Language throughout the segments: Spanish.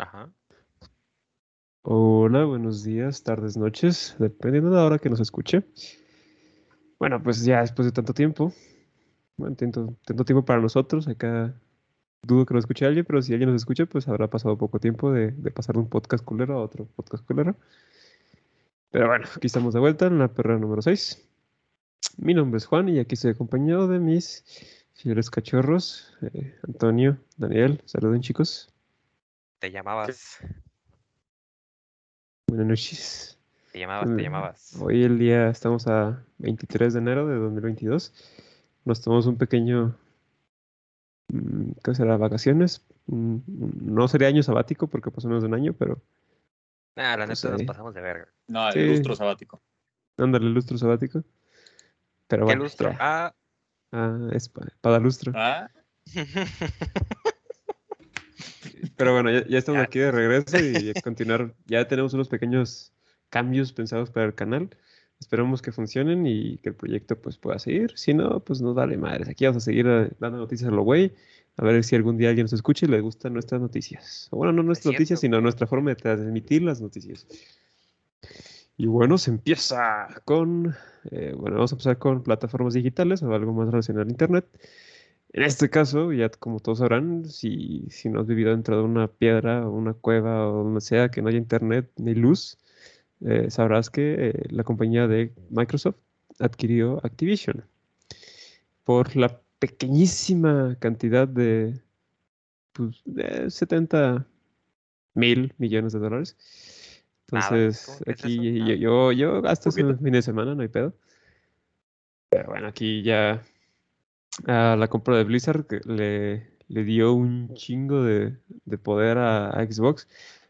Ajá. Hola, buenos días, tardes, noches, dependiendo de la hora que nos escuche. Bueno, pues ya después de tanto tiempo, bueno, tanto, tiempo para nosotros, acá dudo que lo escuche alguien, pero si alguien nos escucha, pues habrá pasado poco tiempo de, de pasar de un podcast culero a otro podcast culero. Pero bueno, aquí estamos de vuelta en la perra número 6. Mi nombre es Juan y aquí estoy acompañado de mis fieles cachorros, eh, Antonio, Daniel, saluden chicos. Te llamabas. Buenas noches. Te llamabas, te Mm, llamabas. Hoy el día estamos a 23 de enero de 2022. Nos tomamos un pequeño, mm, ¿qué será? Vacaciones. Mm, No sería año sabático porque pasó menos de un año, pero Ah, la pues neta nos pasamos de verga. No, el Sí. lustro sabático. ándale lustro sabático. Pero ¿Qué bueno, lustro? ya. Ah, Ah, es pa- para lustro. Ah, Pero bueno, ya, ya estamos aquí de regreso y a continuar. Ya tenemos unos pequeños cambios pensados para el canal. Esperamos que funcionen y que el proyecto pues pueda seguir. Si no, pues nos vale madres. Aquí vamos a seguir eh, dando noticias a lo güey. A ver si algún día alguien nos escucha y le gustan nuestras noticias. O bueno, no nuestras noticias, sino nuestra forma de transmitir las noticias. Y bueno, se empieza con, eh, bueno, vamos a empezar con plataformas digitales o algo más relacionado al Internet. En este caso, ya como todos sabrán, si, si no has vivido dentro de una piedra o una cueva o donde sea que no haya internet ni luz, eh, sabrás que eh, la compañía de Microsoft adquirió Activision por la pequeñísima cantidad de, pues, de 70 mil millones de dólares. Nada, Entonces, ¿cómo que es aquí yo, Nada. yo, yo gasto Poquito. fin de semana, no hay pedo. Pero bueno, aquí ya a la compra de Blizzard que le, le dio un chingo de, de poder a, a Xbox.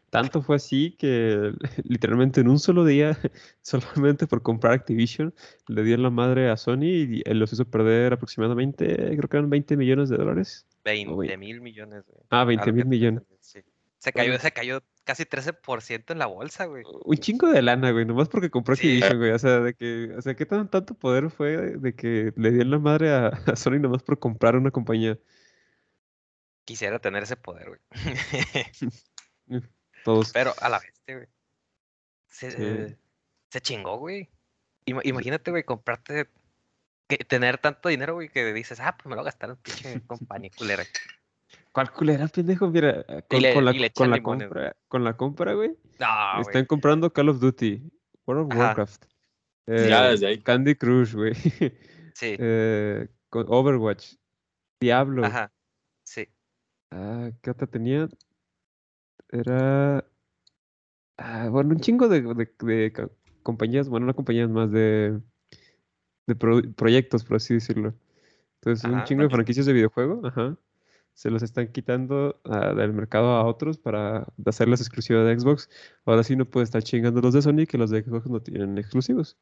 Tanto fue así que literalmente en un solo día, solamente por comprar Activision, le dio la madre a Sony y él los hizo perder aproximadamente, creo que eran 20 millones de dólares. 20 mil millones, güey. Ah, A 20 lo mil millones. sí. Se cayó, se cayó casi 13% en la bolsa, güey. Un chingo de lana, güey, nomás porque compró Sí. Activision, güey. O sea, de que, o sea, qué tan, tanto poder fue de que le dieron la madre a, a Sony nomás por comprar una compañía. Quisiera tener ese poder, güey. Todos. Pero a la vez, güey. Se, Sí. eh, se chingó, güey. Ima- imagínate, güey, comprarte. Que, tener tanto dinero, güey, que dices, ah, pues me lo voy a gastar en pinche compañía culera. ¿Cuál culera, pendejo? Mira, con, le- con la, con compra, con la compra, güey, No, están comprando Call of Duty, World of Ajá. Warcraft, ya eh, desde ahí. Candy Crush, güey, Sí, eh, con Overwatch, Diablo. ajá. Sí. Ah, ¿qué otra tenía? Era. ah, bueno, un chingo de, de- de ca- compañías, bueno, no compañías más de, de pro- proyectos, por así decirlo. Entonces, un chingo de Franquicias. franquicias de videojuego, ajá. Se los están quitando ah, del mercado a otros para hacerlas exclusivas de Xbox. Ahora sí no puede estar chingando los de Sony que los de Xbox no tienen exclusivos.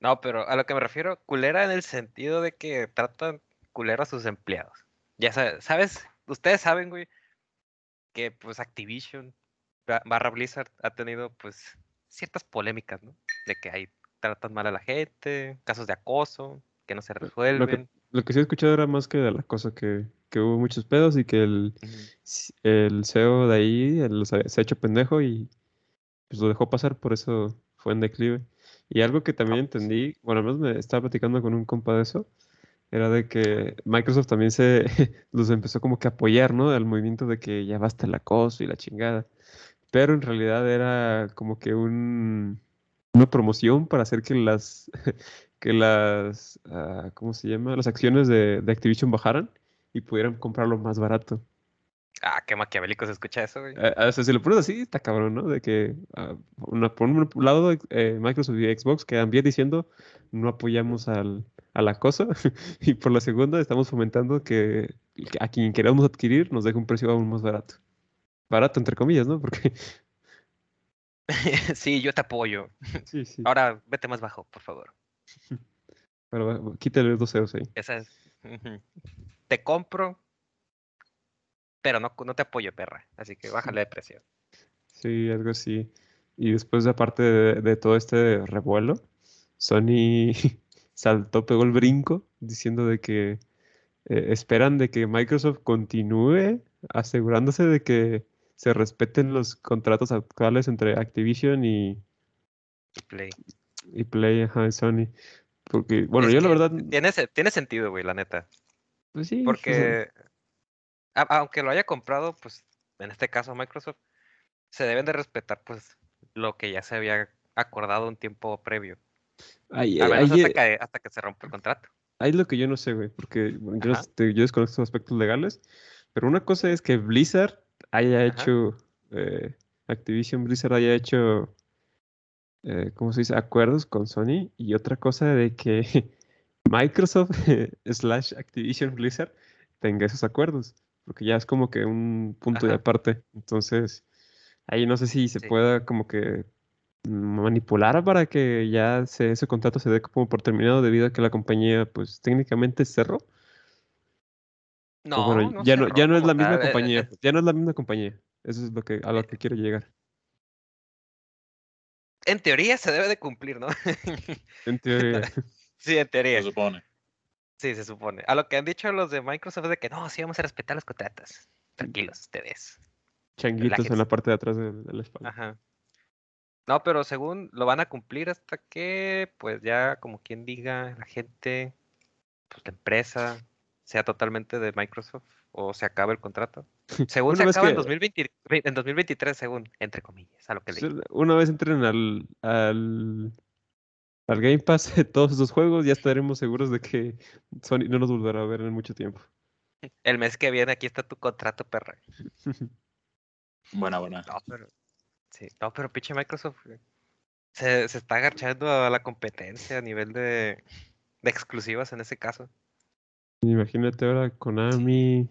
No, pero a lo que me refiero, culera en el sentido de que tratan culero a sus empleados. Ya sabes, ¿sabes? Ustedes saben, güey, que pues Activision ba- barra Blizzard ha tenido pues ciertas polémicas, ¿no? De que ahí tratan mal a la gente, casos de acoso, que no se Lo que, resuelven. Lo que sí he escuchado era más que de la cosa que, que hubo muchos pedos y que el, s- el CEO de ahí había- se ha hecho pendejo y pues lo dejó pasar, por eso fue en declive. Y algo que también Ah, pues. entendí, bueno, al menos me estaba platicando con un compa de eso, era de que Microsoft también se los empezó como que a apoyar, ¿no? Al movimiento de que ya basta el acoso y la chingada. Pero en realidad era como que un, una promoción para hacer que las, que las, ah, ¿cómo se llama? Las acciones de, de Activision bajaran y pudieran comprarlo más barato. Ah, qué maquiavélico se escucha eso, güey. Eh, o sea, si lo pones así, está cabrón, ¿no? De que ah, una- por un lado eh, Microsoft y Xbox quedan bien diciendo no apoyamos al, al acoso y por la segunda estamos fomentando que, que a quien queramos adquirir nos deje un precio aún más barato. Barato entre comillas, ¿no? Porque sí, yo te apoyo. sí, sí. Ahora vete más bajo, por favor. Pero va- quítale dos ceros ahí. Esa es. Ujú. Te compro, pero no, no te apoyo, perra. Así que bájale de precio. Sí, algo así. Y después, aparte de, de todo este revuelo, Sony saltó, pegó el brinco, diciendo de que eh, esperan de que Microsoft continúe asegurándose de que se respeten los contratos actuales entre Activision y, Play. Y Play, ajá, y Sony. Porque, bueno, Es yo la verdad, Tiene, tiene sentido, güey, la neta. pues sí, Porque, a- aunque lo haya comprado, pues, en este caso Microsoft, se deben de respetar, pues, lo que ya se había acordado un tiempo previo. ahí, A menos ahí- hasta que, hasta que se rompe el contrato. ahí es lo que yo no sé, güey, porque yo, yo desconozco estos aspectos legales, pero una cosa es que Blizzard haya Ajá. hecho, eh, Activision Blizzard haya hecho, eh, ¿cómo se dice?, acuerdos con Sony, y otra cosa de que Microsoft slash Activision Blizzard tenga esos acuerdos, porque ya es como que un punto de aparte. Entonces, ahí no sé si se Sí. pueda como que manipular para que ya se- ese contrato se dé como por terminado debido a que la compañía pues técnicamente cerró. No, bueno, no ya no, ya no es la misma eh, compañía, eh, ya no es la misma compañía. Eso es lo que, a lo que quiero llegar. En teoría se debe de cumplir, ¿no? En teoría. sí, en teoría. Se supone. Sí, se supone. A lo que han dicho los de Microsoft es de que no, sí vamos a respetar los contratos. Tranquilos ustedes. Changuitos en la parte de atrás de, de la espalda. Ajá. No, pero según lo van a cumplir hasta que, pues ya, como quien diga, la gente, pues la empresa, sea totalmente de Microsoft o se acabe el contrato. Según se acaba en, que- 2020 en 2023, según, entre comillas, a lo que leí. Sí, Una vez entren al, al, al Game Pass todos esos juegos, ya estaremos seguros de que Sony no nos volverá a ver en mucho tiempo. El mes que viene, aquí está tu contrato, perra. Buena, buena. No, pero. Sí, no, pero pinche Microsoft se, se está agachando a la competencia a nivel de, de exclusivas en ese caso. Imagínate ahora Konami.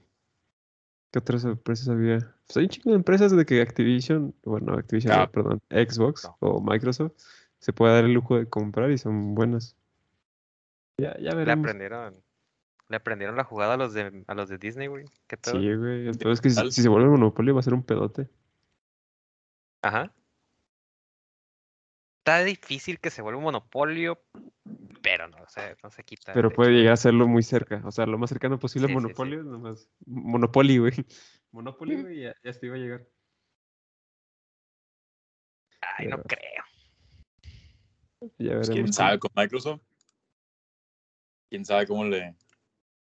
¿Qué otras empresas había? Pues hay un chingo de empresas de que Activision, bueno, Activision, no, Ah. perdón, Xbox No. o Microsoft se puede dar el lujo de comprar y son buenas. Ya, ya Le veremos. aprendieron, le aprendieron la jugada a los de a los de Disney, güey. Sí, güey. El pedo es que si se vuelve monopolio va a ser un pedote. Ajá. Está difícil que se vuelva un monopolio, pero no se, no se quita. Pero puede de- llegar a serlo muy cerca. O sea, lo más cercano posible a Sí, sí, sí. monopolio, nomás. Monopoly, güey. Monopoly, güey, ya, ya hasta iba a llegar. Ay, no creo. Ya Pues, veremos. quién sabe con Microsoft. Quién sabe cómo le.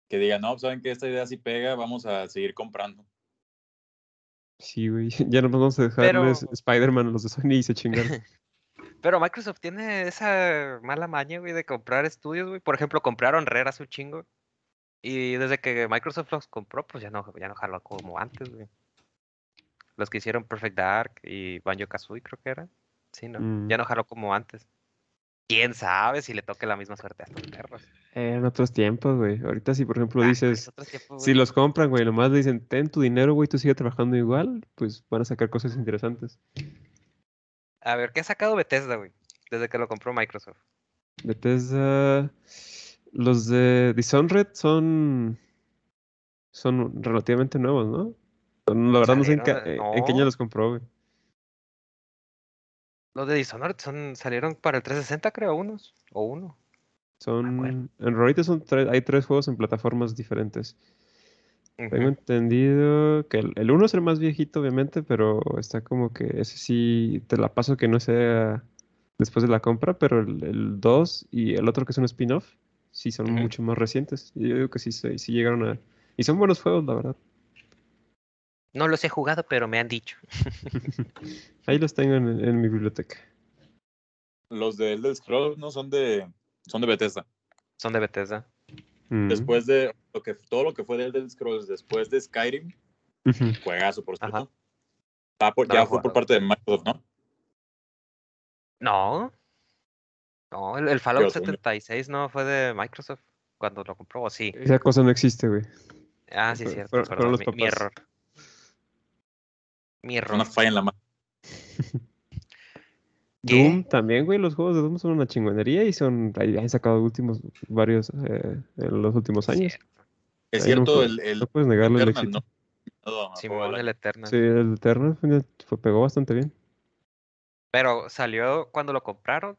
Que diga, no, pues, saben que esta idea sí pega, vamos a seguir comprando. Sí, güey. Ya nos vamos a dejarles Pero- Spider-Man a los de Sony y se chingaron. Pero Microsoft tiene esa mala maña, güey, de comprar estudios, güey. Por ejemplo, compraron Rare hace un chingo. Y desde que Microsoft los compró, pues ya no, ya no jaló como antes, güey. Los que hicieron Perfect Dark y Banjo Kazooie, creo que era. Sí, no. Mm. Ya no jaló como antes. Quién sabe si le toque la misma suerte a estos perros. Eran otros tiempos, güey. Ahorita si, por ejemplo, Ah, dices, es otro tiempo, si los compran, güey, nomás le dicen, ten tu dinero, güey, tú sigue trabajando igual, pues van a sacar cosas interesantes. A ver, ¿qué ha sacado Bethesda, güey? Desde que lo compró Microsoft. Bethesda, los de Dishonored son, son relativamente nuevos, ¿no? La verdad no sé en, qué- en qué año no. los compró, güey. Los de Dishonored son, salieron para el 360, creo, unos. O uno. Son, en realidad son tres, hay tres juegos en plataformas diferentes. Tengo entendido que el, el uno es el más viejito, obviamente, pero está como que ese sí te la paso que no sea después de la compra, pero el, el 2 y el otro que es un spin-off, sí son mucho más recientes. Yo digo que sí, se- sí llegaron a... Y son buenos juegos, la verdad. No los he jugado, pero me han dicho. Ahí los tengo en, en mi biblioteca. Los de Elder Scrolls no son de. Son de Bethesda. Son de Bethesda. Mm. Después de lo que, todo lo que fue de Elder Scrolls, después de Skyrim, Ujú. juegazo, por cierto. Va por- No ya fue por parte de Microsoft, ¿no? No. No, el, el Fallout Pero según yo- 76 no fue de Microsoft cuando lo compró, ¿o sí? Esa cosa no existe, güey. Ah, sí, cierto. los mi, error. Mi error. Una falla en la mano. ¿Qué? Doom también, güey. Los juegos de Doom son una chingonería y son... Ahí han sacado últimos, varios eh, en los últimos años. Es Ahí no cierto, puedes- el, el no puedes negarle el Eternal, éxito. ¿no? No, Simón, el. Eternal. Sí, el Eternal fue- fue- pegó bastante bien. Pero salió cuando lo compraron,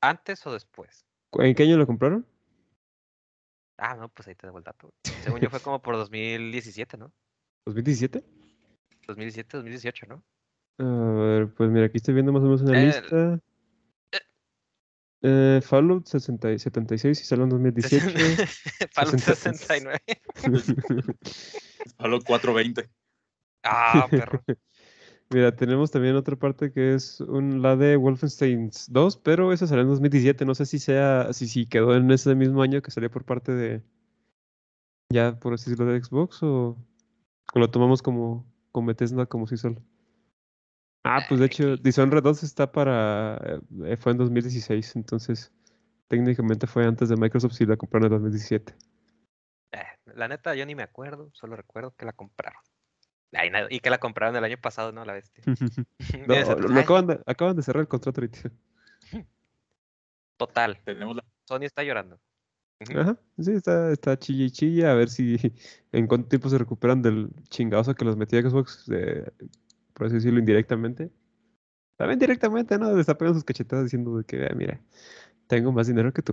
antes o después. ¿En qué año lo compraron? Ah, no, pues ahí te debo el dato. Según yo fue como por 2017, ¿no? ¿2017? 2017, 2018, ¿no? A ver, pues mira, aquí estoy viendo más o menos una Eh, lista. Eh, Fallout 60 y 76 y salió en 2018. Fallout 60. 69. Halo 420. Ah, perro. Mira, tenemos también otra parte que es un, la de Wolfenstein 2, pero esa salió en 2017. No sé si sea, si, si quedó en ese mismo año que salió por parte de, ya por así decirlo, de Xbox o, o lo tomamos como, como Bethesda como si solo. Ah, pues de hecho. Dishonored 2 está para, eh, fue en 2016, entonces técnicamente fue antes de Microsoft si la compraron en 2017. Eh, la neta, yo ni me acuerdo, solo recuerdo que la compraron. Ay, y que la compraron el año pasado, ¿no? La bestia. No, lo- lo acaban de, acaban de cerrar el contrato ahorita. Total, Tenemos la... Sony está llorando. Ajá, sí, está, está chilla y chilla, a ver si en cuánto tiempo se recuperan del chingazo que los metía Xbox, eh, por así decirlo, indirectamente. También directamente, ¿no? Pegando sus cachetadas diciendo de que, "Ah, mira, tengo más dinero que tú.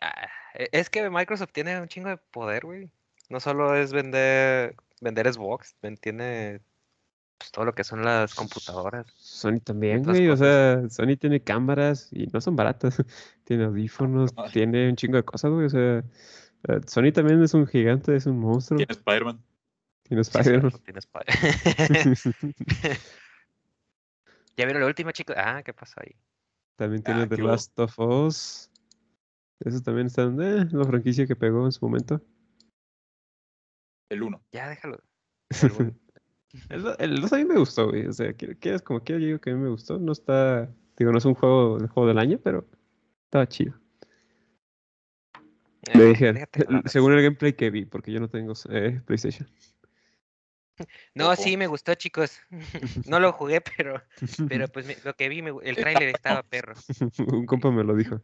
Ah, e- es que Microsoft tiene un chingo de poder, güey. No solo es vender, vender Xbox, tiene pues, todo lo que son las computadoras. Sony también, güey, o sea, Sony tiene cámaras y no son baratas. Tiene audífonos, Ay. tiene un chingo de cosas, güey, o sea, eh, Sony también es un gigante, es un monstruo. Tiene Spider-Man. Tiene Spider-Man. ¿Ya vieron la última, chicos? Ah, ¿qué pasó ahí? También tiene Ah, The. Last of Us. Eso también está en eh, la franquicia que pegó en su momento. El 1. Ya, déjalo. El bueno. El, do- el 2 a mí me gustó, güey. O sea, quieras como quiera, yo digo que a mí me gustó. No está, digo, no es un juego, el juego del año, pero estaba chido. Me Eh, dije, déjate hablar. según el gameplay que vi, porque yo no tengo eh, PlayStation. No, Ojo. sí, me gustó, chicos. No lo jugué, pero, pero pues me- lo que vi, me el tráiler estaba perro. un compa me lo dijo.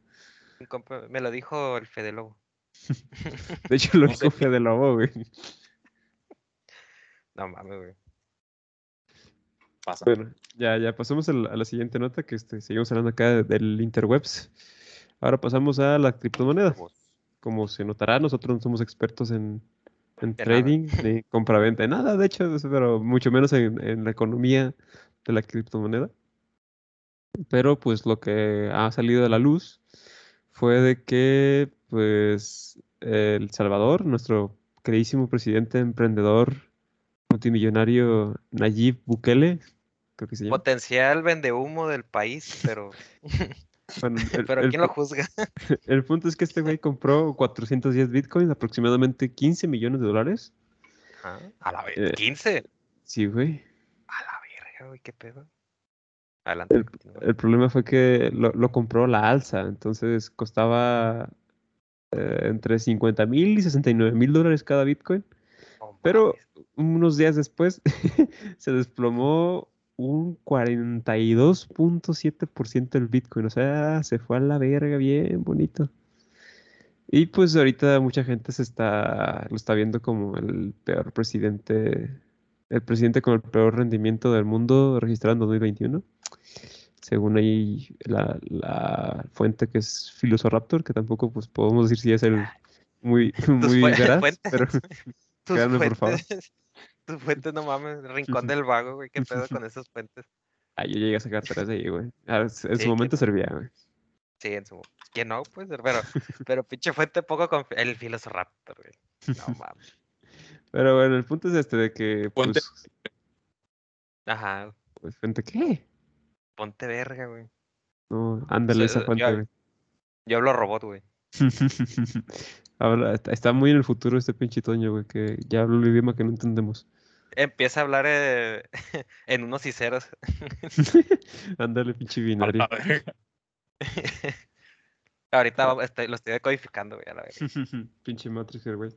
Un compa- Me lo dijo el Fede Lobo. De hecho, lo dijo Fede Lobo, güey. No mames, güey. Pasa. Bueno, ya, ya pasamos a la siguiente nota, que este, seguimos hablando acá del interwebs. Ahora pasamos a la criptomoneda. Como se notará, nosotros no somos expertos en, en De nada. trading, ni compra-venta, nada, de hecho, pero mucho menos en, en la economía de la criptomoneda. Pero pues lo que ha salido a la luz fue de que pues El Salvador, nuestro queridísimo presidente emprendedor multimillonario Nayib Bukele, creo que se llama. Potencial vende humo del país, pero, Bueno, el- pero el ¿quién lo pu- juzga? El punto es que este güey compró 410 bitcoins, aproximadamente 15 millones de dólares. Ah, A la vez. Eh, 15. Sí, güey. A la verga, güey, qué pedo. Adelante. El, el problema fue que lo, lo compró la alza, entonces costaba eh, entre 50 mil y 69 mil dólares cada bitcoin. Pero mames. unos días después se desplomó un 42.7% el bitcoin, o sea, se fue a la verga bien bonito. Y pues ahorita mucha gente se está, lo está viendo como el peor presidente, el presidente con el peor rendimiento del mundo registrado en 2021. Según ahí la, la fuente que es Filosoraptor, que tampoco pues podemos decir si es el muy, muy veraz, pero créanme, por favor. Fuentes. Tus fuentes, no mames. Rincón del vago, güey. ¿Qué pedo con esas fuentes? ah, yo llegué a sacar tres de ahí, güey. Ah, En su Sí, momento que- servía, güey. Sí, en su. Que no, pues, pero, pero pinche fuente poco confi- El Filosofraptor, güey. No mames. Pero bueno, el punto es este de que, pues, Ajá. pues, ¿fuente qué? Ponte verga, güey. No, ándale sea, esa fuente, yo- güey. Yo hablo robot, güey. Habla- está- está muy en el futuro este pinche Toño, güey, que ya habla un idioma que no entendemos. Empieza a hablar eh, en unos y ceros. Ándale, pinche binario. Ahorita vamos- estoy- lo estoy decodificando, güey, a la verga. pinche Matrix, güey.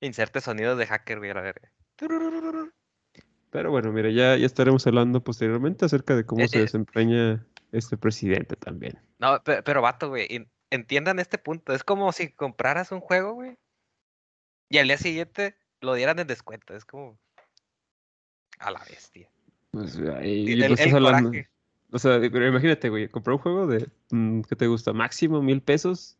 Inserte sonidos de hacker, güey, a la verga. Pero bueno, mira, ya, ya estaremos hablando posteriormente acerca de cómo Eh, se eh. desempeña este presidente también. No, pe- pero, vato, güey, en- entiendan este punto. Es como si compraras un juego, güey, y al día siguiente lo dieran en descuento. Es como a la bestia. Pues, ahí, El, el hablando-. O sea, pero imagínate, güey, comprar un juego de, mm, ¿qué te gusta? Máximo mil pesos.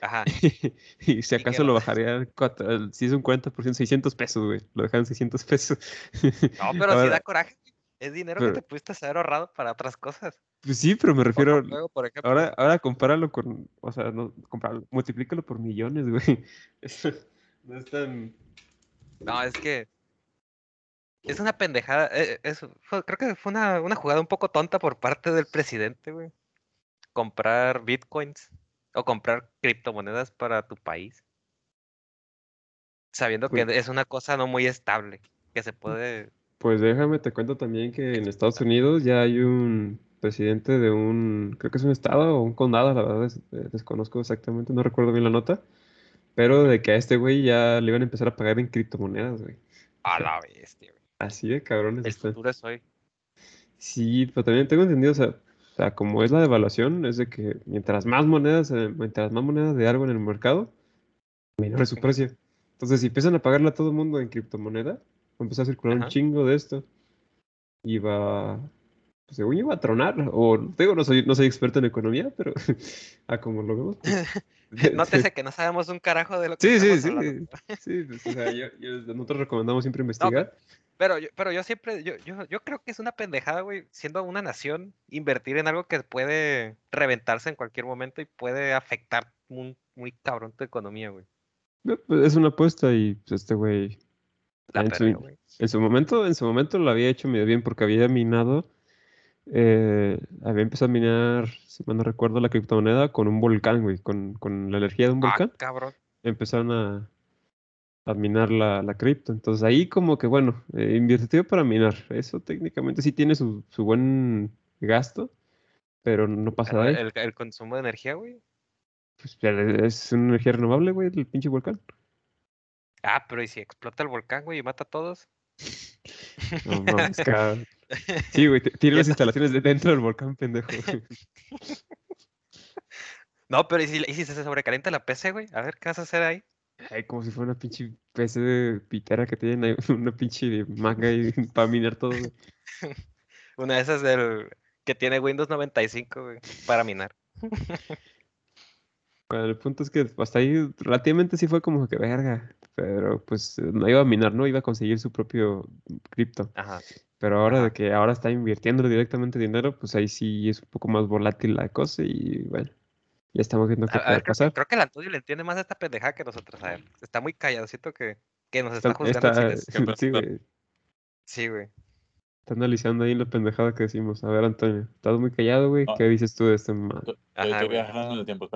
Ajá. y si ¿Y qué acaso lo bajaría, cuatro- si es un 40%, 600 pesos, güey. Lo dejaron 600 pesos. No, pero Ahora- da coraje. Es dinero Pero- que te pudiste haber ahorrado para otras cosas. Pues sí, pero me refiero, juego, por ahora, ahora compáralo con, o sea, no, compáralo, multiplícalo por millones, güey. No es tan... No, es que es una pendejada. eh, eso fue- creo que fue una, una jugada un poco tonta por parte del presidente, güey. Comprar bitcoins o comprar criptomonedas para tu país. Sabiendo que Pues- es una cosa no muy estable, que se puede... Pues déjame, te cuento también que en Estados Unidos ya hay un presidente de un, creo que es un estado o un condado, la verdad, des- eh, desconozco exactamente, no recuerdo bien la nota, pero de que a este güey ya le iban a empezar a pagar en criptomonedas, güey. A la bestia, güey. Así de cabrones El están. futuro es hoy. Sí, pero también tengo entendido, o sea, o sea, como es la devaluación, es de que mientras más monedas, eh, mientras más monedas de algo en el mercado, menor es su precio. Entonces, si empiezan a pagarle a todo el mundo en criptomoneda, va a empezar a circular un chingo de esto. Y va, pues, según yo, va a tronar. O, digo, no soy, no soy experto en economía, pero a como lo vemos. pues, Nótese que no sabemos un carajo de lo que Sí, sí, sí. Sí, pues, o sea, yo- yo- nosotros recomendamos siempre investigar. Pero yo, pero yo siempre, yo, yo, yo creo que es una pendejada, güey, siendo una nación, invertir en algo que puede reventarse en cualquier momento y puede afectar muy, muy cabrón tu economía, güey. Pues, Es una apuesta y pues, este güey en en su momento, en su momento lo había hecho medio bien porque había minado, eh, había empezado a minar, si mal no recuerdo, la criptomoneda con un volcán, güey, con, con la energía de un Ah, volcán, cabrón. empezaron a, a minar la, la cripto. Entonces ahí como que, bueno, eh, invirtió para minar. Eso técnicamente sí tiene su, su buen gasto, pero no pasa ahí. el, el consumo de energía, güey. Pues, es una energía renovable, güey, el pinche volcán. Ah, pero ¿y si explota el volcán, güey, y mata a todos? No mames, cabrón. Sí, güey, tiene las instalaciones de dentro del volcán, pendejo. No, pero ¿y si, y si se sobrecalienta la PC, güey? A ver, ¿qué vas a hacer ahí? Ay, como si fuera una pinche PC de pitera que tienen ahí, una pinche manga ahí para minar todo. güey. Una de esas del que tiene Windows 95, güey, para minar. Bueno, el punto es que hasta ahí relativamente sí fue como que verga, pero pues no iba a minar, no iba a conseguir su propio cripto. Ajá. Pero ahora de que ahora está invirtiendo directamente dinero, pues ahí sí es un poco más volátil la cosa y bueno, ya estamos viendo qué A, a puede ver, creo que, pasar. creo que el Antonio le entiende más a esta pendejada que nosotros. A ver, está muy callado. Siento que, que nos está Está, juzgando está- sí, güey, Sí, güey. está analizando ahí la pendejada que decimos. A ver, Antonio, estás muy callado, güey. No. ¿Qué dices tú de este Ajá, estoy güey. viajando en el tiempo.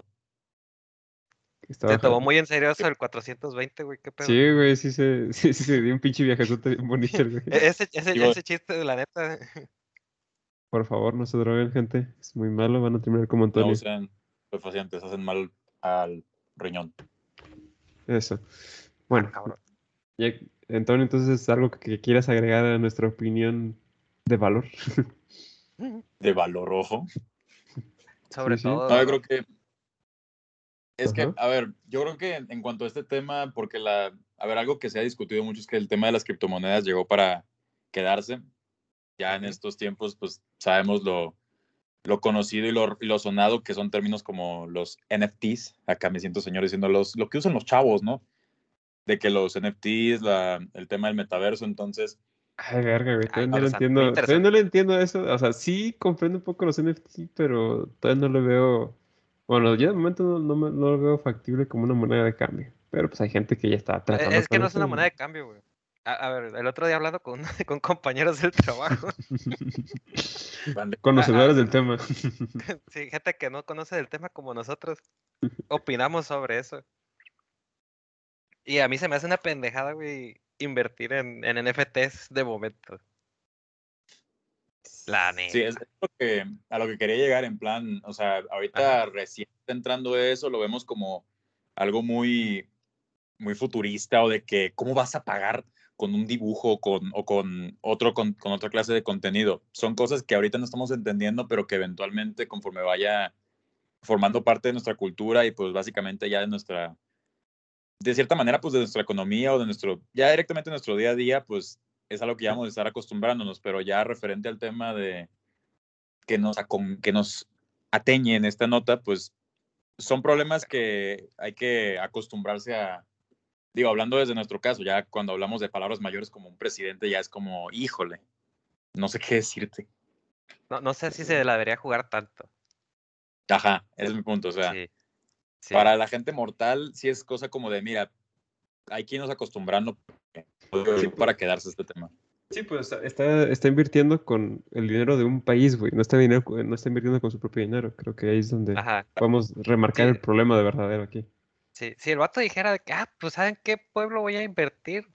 Se tomó muy en serio eso del 420, güey. ¿Qué pedo? Sí, güey, sí se, sí, sí se dio un pinche viajezote bien bonito, el güey. E- Ese, ese, ese chiste de la neta. Por favor, no se droguen, gente. Es muy malo, van a terminar como No Antonio. usen estupefacientes, hacen mal al riñón. Eso. Ah, Bueno, cabrón. ya- Antonio, entonces es algo que, que quieras agregar a nuestra opinión de valor. De valor rojo. Sobre sí, sí. todo. No, yo creo que. Es que, a ver, yo creo que en cuanto a este tema, porque la. A ver, algo que se ha discutido mucho es que el tema de las criptomonedas llegó para quedarse. Ya en estos tiempos, pues sabemos lo, lo conocido y lo, y lo sonado que son términos como los NFTs. Acá me siento señor diciendo los, lo que usan los chavos, ¿no? De que los NFTs, la, el tema del metaverso, entonces. Ay, verga, güey. Todavía no le muy entiendo. Todavía no le entiendo eso. O sea, sí comprendo un poco los NFT, pero todavía no lo veo. Bueno, ya de momento no, no, me- no lo veo factible como una moneda de cambio. Pero pues hay gente que ya está Eh, tratando Es que no es una moneda de cambio, güey. A, a ver, el otro día hablando con, con compañeros del trabajo. Conocedores del tema. Sí, gente que no conoce del tema como nosotros. Opinamos sobre eso. Y a mí se me hace una pendejada, güey, invertir en, en NFTs de momento. La neta. Sí, es lo que, a lo que quería llegar en plan, o sea, ahorita Ajá. recién entrando eso, lo vemos como algo muy, muy futurista o de que cómo vas a pagar con un dibujo con, o con, otro, con, con otra clase de contenido. Son cosas que ahorita no estamos entendiendo, pero que eventualmente conforme vaya formando parte de nuestra cultura y pues básicamente ya de nuestra, de cierta manera pues de nuestra economía o de nuestro, ya directamente nuestro día a día, pues es algo que ya vamos a estar acostumbrándonos, pero ya referente al tema de que nos, que nos atañe en esta nota, pues son problemas que hay que acostumbrarse a, digo, hablando desde nuestro caso, ya cuando hablamos de palabras mayores como un presidente, ya es como, híjole, no sé qué decirte. No, no sé si se la debería jugar tanto. Ajá, ese es mi punto. O sea, Sí. Sí. para la gente mortal, sí es cosa como de, mira, hay que irnos acostumbrando para quedarse este tema. Sí, pues está- está, invirtiendo con el dinero de un país, güey. No está, dinero, no está invirtiendo con su propio dinero. Creo que ahí es donde Ajá. podemos remarcar Sí. el problema de verdadero aquí. Sí, si el vato dijera de que, ah, pues ¿saben qué pueblo voy a invertir?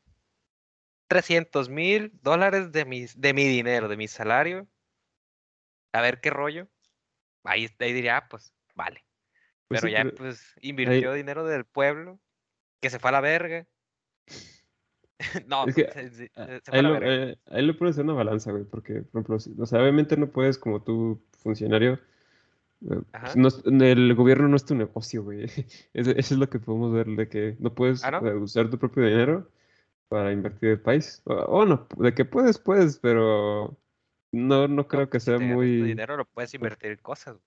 300 mil dólares de mi, de mi dinero, de mi salario. A ver qué rollo. Ahí, ahí diría, ah, pues vale. Pues pero sí, ya pero pues invirtió dinero del pueblo, que se fue a la verga. no, Es que, se, se- a- se- se fue ahí, lo, eh, ahí lo hacer una balanza, güey. Porque, por ejemplo, o sea, obviamente no puedes, como tú, funcionario, eh, pues, no el gobierno no es tu negocio, güey. Eso, eso es lo que podemos ver, de que no puedes Ah, ¿no? eh, usar tu propio dinero para invertir el país. O, o no, de que puedes, puedes, pero no, no creo No, que si sea ganas tu muy... dinero lo puedes invertir en cosas. güey.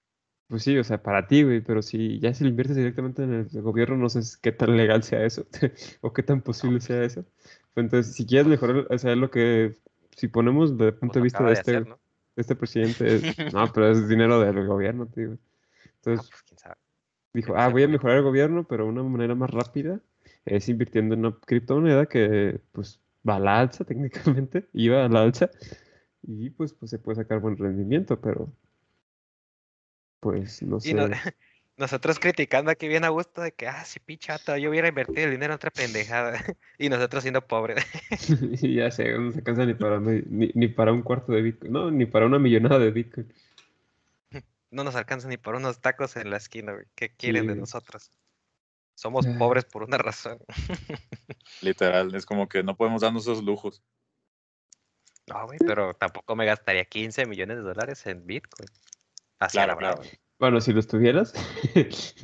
Pues sí, o sea, para ti, güey, pero si ya si lo inviertes directamente en el gobierno, no sé qué tan legal sea eso o qué tan posible pues sea eso. Pues Entonces, si quieres mejorar, o sea, es lo que, si ponemos desde el punto Como de vista de de este, hacer, ¿no? este presidente, es- no, pero es dinero del gobierno, digo. Ah, Entonces, pues, quién sabe. dijo, ah, sea voy a mejorar el gobierno, pero una manera más rápida es invirtiendo en una criptomoneda que, pues, va a la alza técnicamente, iba a la alza, y pues, pues se puede sacar buen rendimiento, pero, pues, no Y no- sé. nosotros criticando aquí bien a gusto de que, ah, sí, pichata, yo hubiera invertido el dinero en otra pendejada. y nosotros siendo pobres. Ya sé, no se alcanza ni para, ni, ni para un cuarto de Bitcoin, no, ni para una millonada de Bitcoin. no nos alcanza ni por unos tacos en la esquina, güey. ¿Qué quieren de nosotros? Somos Ay. pobres por una razón. Literal, es como que no podemos darnos esos lujos. No, güey, pero tampoco me gastaría 15 millones de dólares en Bitcoin. Así a Claro, la claro. Bueno, si los tuvieras,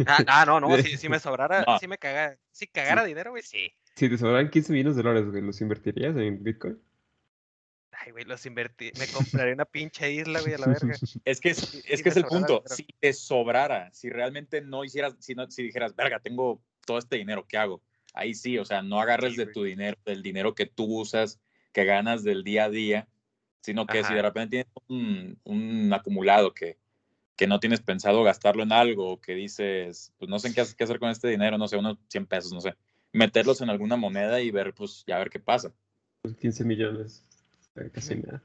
Ah, ah, no, no, si, si me sobrara, No. si me caga, si cagara dinero, güey, sí. si te sobraran 15 millones de dólares, güey, ¿los invertirías en Bitcoin? Ay, güey, los invertí. Me compraré una pinche isla, güey, a la verga. Es que es, Sí, es, que es el punto. dinero. Si te sobrara, si realmente no hicieras, si, no, si dijeras, verga, tengo todo este dinero, ¿qué hago? Ahí sí, o sea, no agarres Sí, de güey. tu dinero, del dinero que tú usas, que ganas del día a día, sino que si de repente tienes un, un acumulado que, que no tienes pensado gastarlo en algo, o que dices, pues no sé qué, hacer- qué hacer con este dinero, no sé, unos 100 pesos, no sé, meterlos en alguna moneda y ver, pues, ya ver qué pasa. Pues 15 millones, eh, casi nada.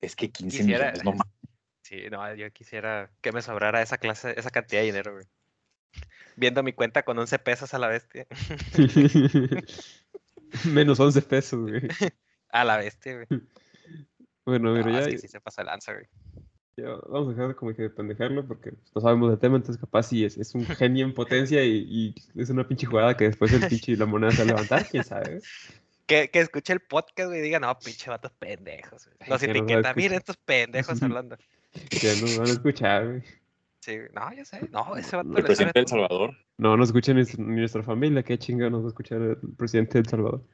Es que 15 Quisiera- millones, no mames. Sí, no, yo quisiera que me sobrara esa clase, esa cantidad de dinero, güey. Viendo mi cuenta con 11 pesos a la bestia. Menos 11 pesos, güey. A la bestia, güey. Bueno, No, mira, es ya, que sí se pasa de lanza, güey. Ya vamos a dejar de como que de pendejarlo porque pues, no sabemos del tema, entonces capaz sí es, es un genio en potencia y, y es una pinche jugada que después el pinche la moneda se va a levantar, quién sabe. Que, que escuche el podcast, y diga, no, pinche vatos pendejos. güey". Nos que no etiqueta, miren estos pendejos hablando. Ya nos van a escuchar, güey. Sí, no, yo sé. No, ese vato El presidente de El. Salvador. No, no escucha ni, ni nuestra familia, qué chinga nos va a escuchar el presidente de El Salvador.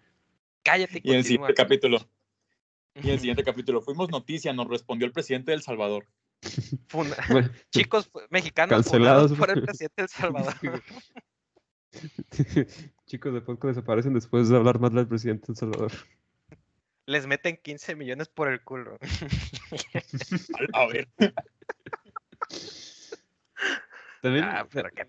Cállate y Y en el siguiente capítulo. Y en el siguiente capítulo fuimos noticia, nos respondió el presidente de El Salvador. Bueno, Chicos fu- mexicanos Cancelados. por el presidente de El Salvador. chicos de podcast desaparecen después de hablar mal del presidente de El Salvador. Les meten 15 millones por el culo. A ver. También, ah, pero qué.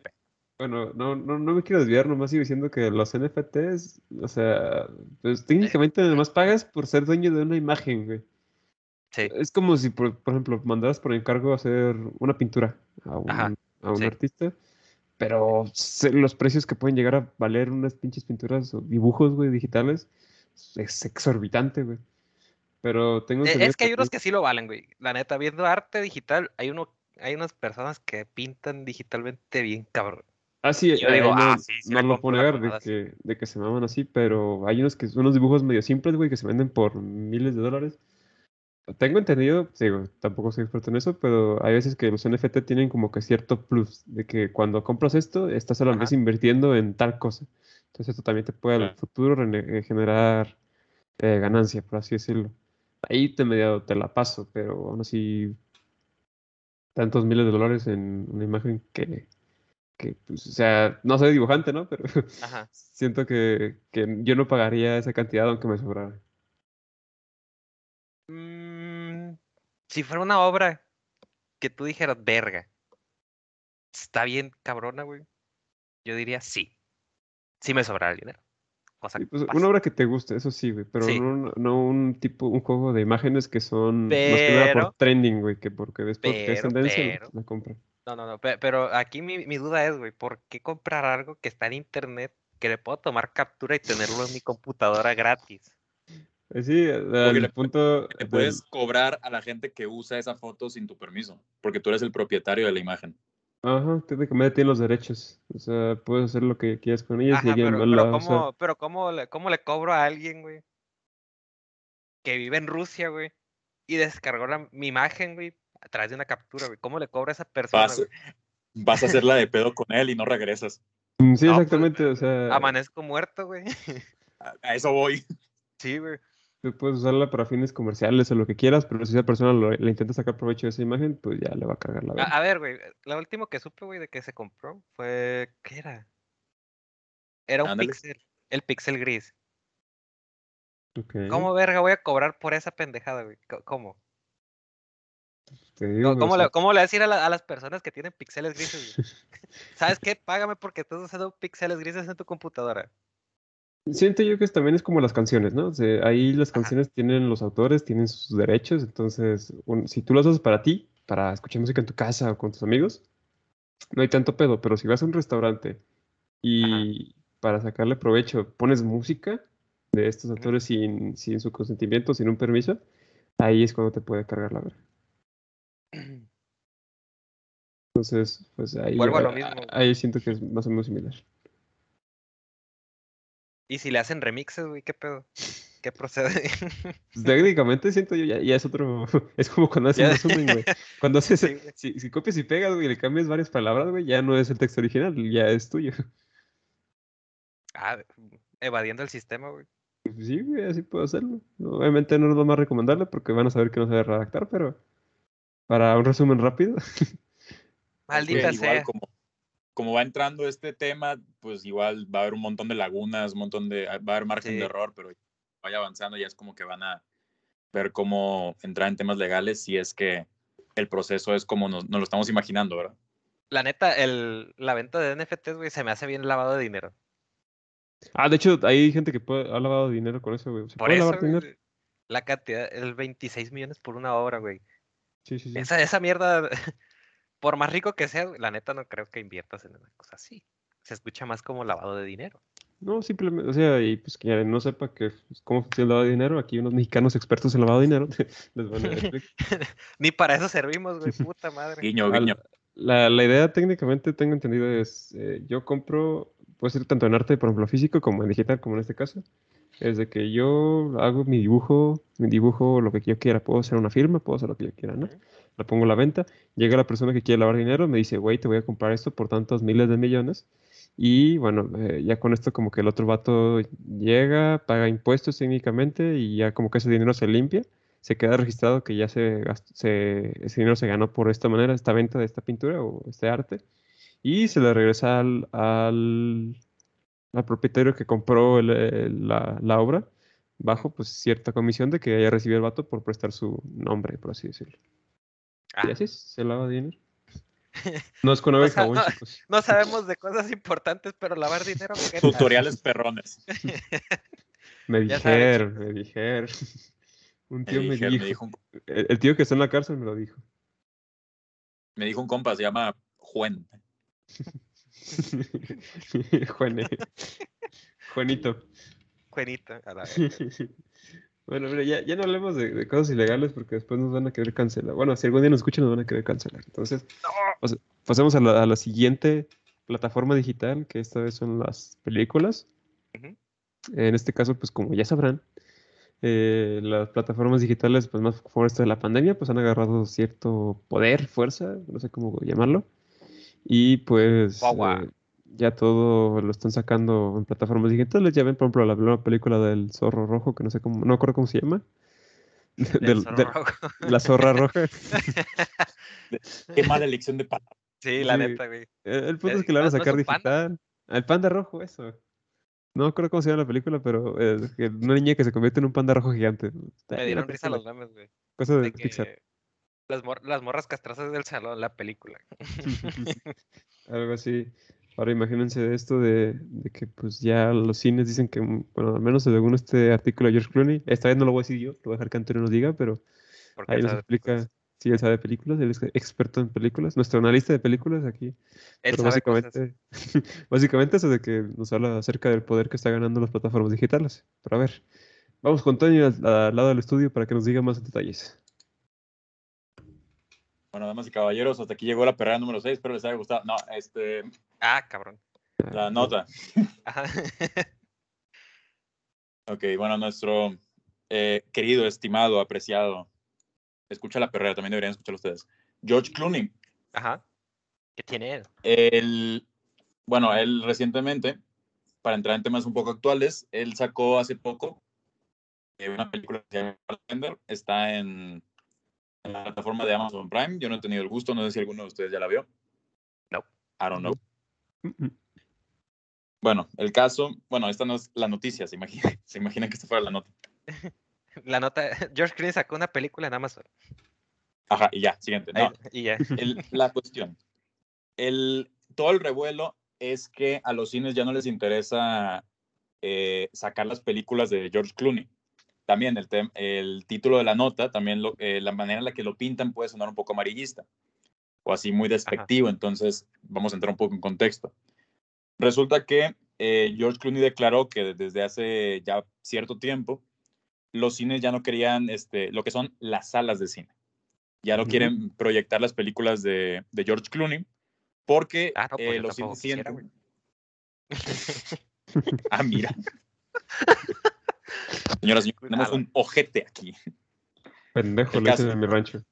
Bueno, no, no, no me quiero desviar, nomás sigo diciendo que los NFTs, o sea, pues técnicamente nomás pagas por ser dueño de una imagen, güey. Sí, Es como si, por, por ejemplo, mandaras por encargo hacer una pintura a un, Ajá, a un sí. artista, pero los precios que pueden llegar a valer unas pinches pinturas o dibujos, güey, digitales, es exorbitante, güey. Pero tengo Eh, Es que hay unos que sí lo valen, güey. La neta, viendo arte digital, hay uno, hay unas personas que pintan digitalmente bien cabrón. Ah, sí, yo no, ah, sí, sí no lo una negar de que, de que se maman así, pero hay unos que son unos dibujos medio simples, güey, que se venden por miles de dólares. Tengo entendido, digo, tampoco soy experto en eso, pero hay veces que los NFT tienen como que cierto plus, de que cuando compras esto, estás a la vez invirtiendo en tal cosa. Entonces esto también te puede al futuro eh, generar eh, ganancia, por así decirlo. Ahí te medio te la paso, pero aún así tantos miles de dólares en una imagen que, que, pues, o sea, no soy dibujante, ¿no? Pero Ajá. siento que, que yo no pagaría esa cantidad aunque me sobrara. Mm, si fuera una obra que tú dijeras, verga, está bien cabrona, güey. Yo diría sí. Sí me sobrará el dinero. Sí, pues, una obra que te guste, eso sí, güey, pero Sí. no, no un tipo, un juego de imágenes que son más que nada por trending, güey, que porque después que es pero- tendencia, pero- la compran. No, no, no. pe- Pero aquí mi, mi duda es, güey, ¿por qué comprar algo que está en internet que le puedo tomar captura y tenerlo en mi computadora gratis? Eh, Sí, al le- punto Te del- puedes cobrar a la gente que usa esa foto sin tu permiso, porque tú eres el propietario de la imagen. Ajá, técnicamente tiene los derechos. O sea, puedes hacer lo que quieras con ellas y Ajá, alguien pero, pero la. ¿cómo, pero cómo, le, cómo le cobro a alguien, güey, que vive en Rusia, güey, y descargó la, mi imagen, güey, a través de una captura, güey? ¿Cómo le cobro a esa persona, Vas, güey? vas a hacerla de pedo con él y no regresas. Mm, Sí, No, pues, exactamente. O sea, Amanezco muerto, güey. A, a eso voy. Sí, güey. tú puedes usarla para fines comerciales o lo que quieras, pero si esa persona lo- le intenta sacar provecho de esa imagen, pues ya le va a cargar la A, verga. a ver, güey, lo último que supe, güey, de que se compró fue, ¿qué era? Era un Ándale. pixel, el pixel gris. Ok, ¿Cómo verga voy a cobrar por esa pendejada, güey? ¿Cómo? Te digo, ¿Cómo, cómo le, cómo le decir a, la- a las personas que tienen pixeles grises? ¿Sabes qué? Págame porque estás usando pixeles grises en tu computadora. Siento yo que también es como las canciones, ¿no? O sea, ahí las Ajá. canciones tienen los autores, tienen sus derechos, entonces un- si tú las haces para ti, para escuchar música en tu casa o con tus amigos, no hay tanto pedo, pero si vas a un restaurante y para sacarle provecho pones música de estos autores sin, sin su consentimiento, sin un permiso, ahí es cuando te puede cargar la verga. Entonces, pues ahí, Vuelvo a lo mismo. ahí siento que es más o menos similar. Y si le hacen remixes, güey, ¿qué pedo? ¿Qué procede? Pues, técnicamente siento yo ya, ya es otro, es como cuando haces un resumen, güey. Cuando haces, Sí, güey. si, si copias y pegas, güey, y le cambias varias palabras, güey, ya no es el texto original, ya es tuyo. Ah, evadiendo el sistema, güey. Pues sí, güey, así puedo hacerlo. Obviamente no es lo más recomendable porque van a saber que no sabe redactar, pero para un resumen rápido, Maldita igual sea. como, como va entrando este tema, pues igual va a haber un montón de lagunas, un montón de, va a haber margen Sí. de error, pero vaya avanzando ya es como que van a ver cómo entrar en temas legales si es que el proceso es como nos, nos lo estamos imaginando, ¿verdad? La neta, el, la venta de NFTs, güey, se me hace bien lavado de dinero. Ah, de hecho, hay gente que puede, ha lavado dinero con eso, güey. ¿Se Por puede eso, lavar dinero? güey, la cantidad, el 26 millones por una obra, güey. Sí, sí, sí. Esa, esa mierda, por más rico que sea, la neta no creo que inviertas en una cosa así. Se escucha más como lavado de dinero. No, simplemente, o sea, y pues que no sepa que, pues, cómo funciona el lavado de dinero, aquí unos mexicanos expertos en lavado de dinero les van a. Ni para eso servimos, güey, puta madre. Guiño, Al- guiño. La, la idea técnicamente tengo entendido es, eh, yo compro, puede ser tanto en arte, por ejemplo, físico como en digital, como en este caso, es de que yo hago mi dibujo, mi dibujo lo que yo quiera, puedo hacer una firma, puedo hacer lo que yo quiera, ¿no? La pongo a la venta, llega la persona que quiere lavar dinero, me dice, güey, te voy a comprar esto por tantos miles de millones, y bueno, eh, ya con esto como que el otro vato llega, paga impuestos técnicamente, y ya como que ese dinero se limpia se queda registrado que ya se, gast- se- ese dinero se ganó por esta manera, esta venta de esta pintura o este arte, y se le regresa al, al, al propietario que compró el- el- la, la obra, bajo pues cierta comisión de que haya recibido el vato por prestar su nombre, por así decirlo. Ah, Y así se lava dinero. No es con O agua y sea, jabón, no- chicos. no sabemos de cosas importantes, pero lavar dinero. Tutoriales perrones. Me dijeron, me dijeron. Un tío me dijo. me dijo un- El, el tío que está en la cárcel me lo dijo. me dijo un compa, se llama Juan. Juane. Juanito. Juanito, a la. Bueno, mira, ya, ya no hablemos de, de cosas ilegales porque después nos van a querer cancelar. Bueno, si algún día nos escuchan, nos van a querer cancelar. Entonces, pas- pasemos a la, a la siguiente plataforma digital, que esta vez son las películas. En este caso, pues como ya sabrán, eh, las plataformas digitales, pues más por de la pandemia, pues han agarrado cierto poder, fuerza, no sé cómo llamarlo. Y pues eh, ya todo lo están sacando en plataformas digitales. Ya ven, por ejemplo, la nueva película del Zorro Rojo, que no sé cómo, no me acuerdo cómo se llama. Del Del- zorro de- rojo. la Zorra Roja. Qué mala elección de palabras. Sí, la Sí. neta, güey. El, el punto Eh, es que la van a ¿no- no es sacar un panda? digital. El panda rojo, eso. No acuerdo cómo se llama la película, pero eh, que una niña que se convierte en un panda rojo gigante. Me la dieron risa los memes, güey. Cosa de De Pixar. Las, mor- las morras castrosas del salón, la película. Algo así. Ahora imagínense esto de, de que pues ya los cines dicen que, mm, bueno, al menos según este artículo de George Clooney, esta vez no lo voy a decir yo, lo voy a dejar que Antonio nos diga, pero ahí nos explica si él sabe películas, él es experto en películas, nuestro analista de películas aquí. él Pero sabe cosas. básicamente, básicamente eso de que nos habla acerca del poder que está ganando las plataformas digitales. Pero a ver, vamos con Toño al, al lado del estudio para que nos diga más detalles. Bueno, damas y caballeros, hasta aquí llegó la perrera número 6. Espero les haya gustado. No, este, Ah, cabrón. la nota. Ajá. Ok, bueno, nuestro eh, querido, estimado, apreciado, escucha la perrera, también deberían escuchar ustedes. George Clooney, Ajá. ¿Qué tiene él? él, bueno, él recientemente, para entrar en temas un poco actuales, él sacó hace poco eh, una película que se llama está en, en la plataforma de Amazon Prime, yo no he tenido el gusto, no sé si alguno de ustedes ya la vio. No. I don't know. Mm, mm. Bueno, el caso, bueno, esta no es la noticia, se imaginan, se imaginan que esta fuera la nota. La nota, George Clooney sacó una película en Amazon. Ajá, y ya, siguiente. Ahí- No, y ya. el- la cuestión. El, todo el revuelo es que a los cines ya no les interesa eh, sacar las películas de George Clooney. También el, el título de la nota, también lo- eh, la manera en la que lo pintan puede sonar un poco amarillista o así muy despectivo. Entonces, vamos a entrar un poco en contexto. Resulta que eh, George Clooney declaró que desde hace ya cierto tiempo los cines ya no querían este, lo que son las salas de cine. Ya no Ujú. quieren proyectar las películas de, de George Clooney porque Ah, no, pues eh, los cines sienten... ah, mira. Señoras y señores, tenemos un ojete aquí. Pendejo, El le dicen caso. en mi rancho.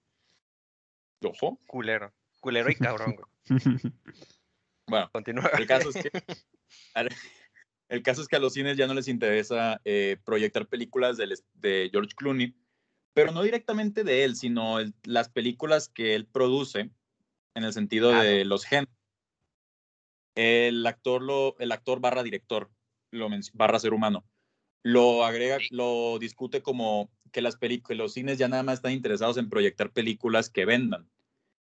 Ojo. Culero. Culero y cabrón, güey. Bueno, Continúa. El caso es que, el caso es que a los cines ya no les interesa eh, proyectar películas del es- de, George Clooney, pero no directamente de él, sino el- las películas que él produce en el sentido Ah, de los géneros. El actor, lo, el actor barra director, lo barra ser humano, lo agrega, lo discute como que las que los cines ya nada más están interesados en proyectar películas que vendan.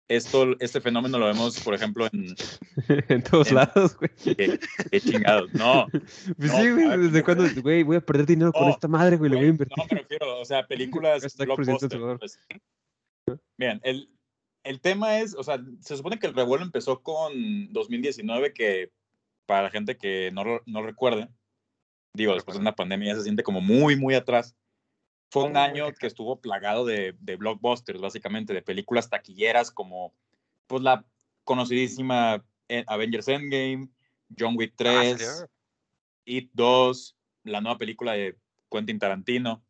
Esto, este fenómeno lo vemos, por ejemplo, en en todos En- lados, güey. qué, qué chingados. No, Pues No, sí, güey, ¿desde cuándo? Güey, voy a perder dinero con Oh, esta madre, güey, le voy a invertir. No, me refiero, o sea, películas Hashtag presidente blockbuster. Salvador. pues. Bien, el, el tema es, o sea, se supone que el revuelo empezó con 2019, que para la gente que no, lo- no recuerde, digo, después de una pandemia se siente como muy, muy atrás. Fue un año que estuvo plagado de, de blockbusters, básicamente, de películas taquilleras como, pues, la conocidísima eh, Avengers Endgame, John Wick Ah, 3, salió. It 2, la nueva película de Quentin Tarantino.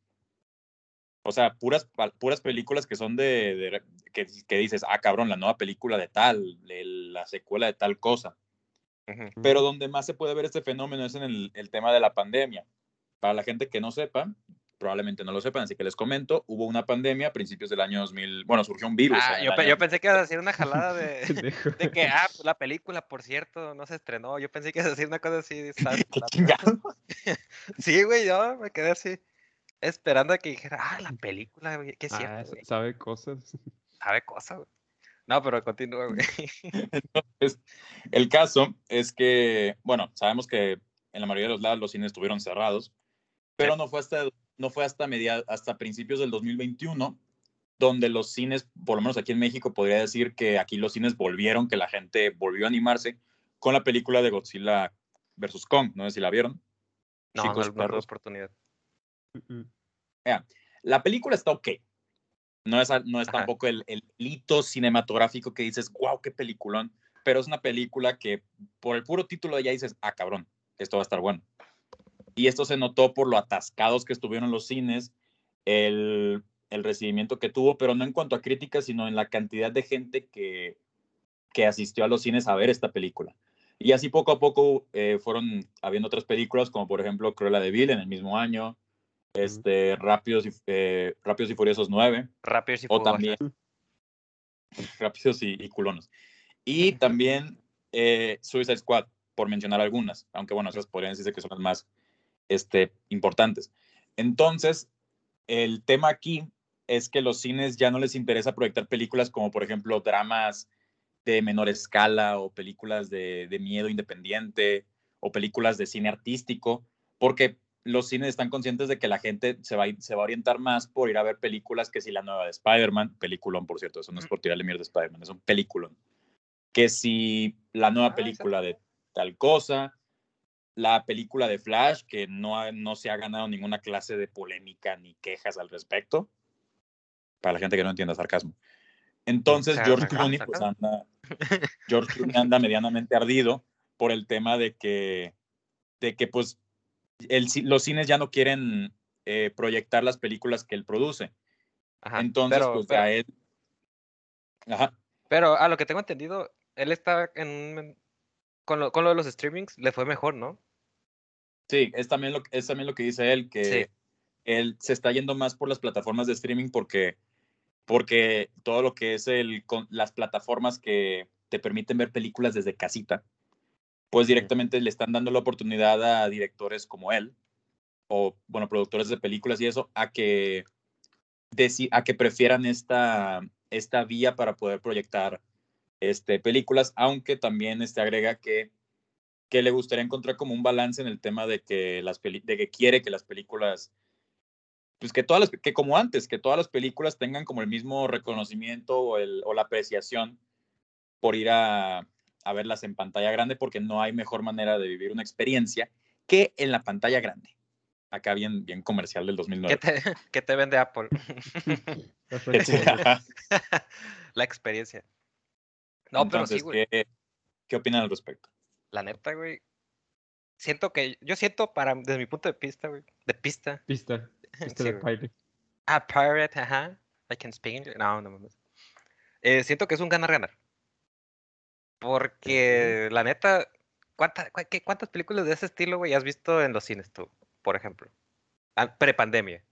O sea, puras, puras películas que son de, de- que, que dices, ah, cabrón, la nueva película de tal, de la secuela de tal cosa. Pero donde más se puede ver este fenómeno es en el, el tema de la pandemia. Para la gente que no sepa, probablemente no lo sepan, así que les comento, hubo una pandemia a principios del año 2000, bueno, surgió un virus. Ah, yo, pe- año- yo pensé que ibas a decir una jalada de, que, ah, pues la película, por cierto, no se estrenó. Yo pensé que ibas a decir una cosa así. ¿Qué? Sí, güey, yo me quedé así. Esperando a que dijera, ah, la película, güey, es Ah, cierto, sabe cosas. Sabe cosa, güey. No, pero continúa, güey. Entonces, el caso es que, bueno, sabemos que en la mayoría de los lados los cines estuvieron cerrados, pero no fue hasta, no fue hasta, media, hasta principios del 2021 donde los cines, por lo menos aquí en México, podría decir que aquí los cines volvieron, que la gente volvió a animarse con la película de Godzilla versus Kong. No sé si la vieron. No, Chicos, no, no perros. oportunidad. Mm. La película está ok. No es, no es tampoco el, el hito cinematográfico que dices, wow, qué peliculón. Pero es una película que por el puro título ya dices, ah, cabrón, esto va a estar bueno. Y esto se notó por lo atascados que estuvieron los cines, el, el recibimiento que tuvo, pero no en cuanto a críticas, sino en la cantidad de gente que, que asistió a los cines a ver esta película. Y así poco a poco eh, fueron habiendo otras películas, como por ejemplo Cruella de Vil en el mismo año, este, Rápidos, y, eh, Rápidos y Furiosos 9, Rápido y o Furioso. también Rápidos y, y Culones. Y también eh, Suicide Squad, por mencionar algunas, aunque bueno, esas podrían decirse que son las más este, importantes. Entonces, el tema aquí es que los cines ya no les interesa proyectar películas como, por ejemplo, dramas de menor escala o películas de, de miedo independiente o películas de cine artístico, porque los cines están conscientes de que la gente se va, a, se va a orientar más por ir a ver películas que si la nueva de Spider-Man, peliculón, por cierto, eso no es por tirarle mierda a Spider-Man, es un peliculón, que si la nueva Ah, película de tal cosa, la película de Flash, que no, ha- no se ha ganado ninguna clase de polémica ni quejas al respecto, para la gente que no entienda sarcasmo. Entonces, George Clooney, pues, anda, George Clooney anda medianamente ardido por el tema de que, de que pues, el los cines ya no quieren eh, proyectar las películas que él produce. Ajá, Entonces, pero, pues, pero, a él... Ajá, pero a lo que tengo entendido, él está en con lo, con lo de los streamings, le fue mejor, ¿no? sí, es también, lo, es también lo que dice él, que Sí. él se está yendo más por las plataformas de streaming porque, porque todo lo que es el, con, las plataformas que te permiten ver películas desde casita, pues directamente le están dando la oportunidad a directores como él, o bueno, productores de películas y eso, a que, a que prefieran esta, esta vía para poder proyectar este, películas, aunque también este, agrega que, que le gustaría encontrar como un balance en el tema de que, las peli- de que quiere que las películas, pues que todas las, que como antes, que todas las películas tengan como el mismo reconocimiento o, el, o la apreciación por ir a, a verlas en pantalla grande, porque no hay mejor manera de vivir una experiencia que en la pantalla grande. Acá bien, bien comercial del ¿Qué 2009. te, qué te vende Apple? La experiencia. No, pero sí, güey. ¿qué, ¿qué opinan al respecto? La neta, güey. Siento que, yo siento para, desde mi punto de vista, güey, de pista. Pista. Pista Sí, de. Pirate. Ah, pirate, ajá. I can speak English. No, no mames. Eh, siento que es un ganar-ganar. Porque, la neta, ¿cuánta- cua- qué- ¿cuántas películas de ese estilo, güey, has visto en los cines tú, por ejemplo? Pre-pandemia.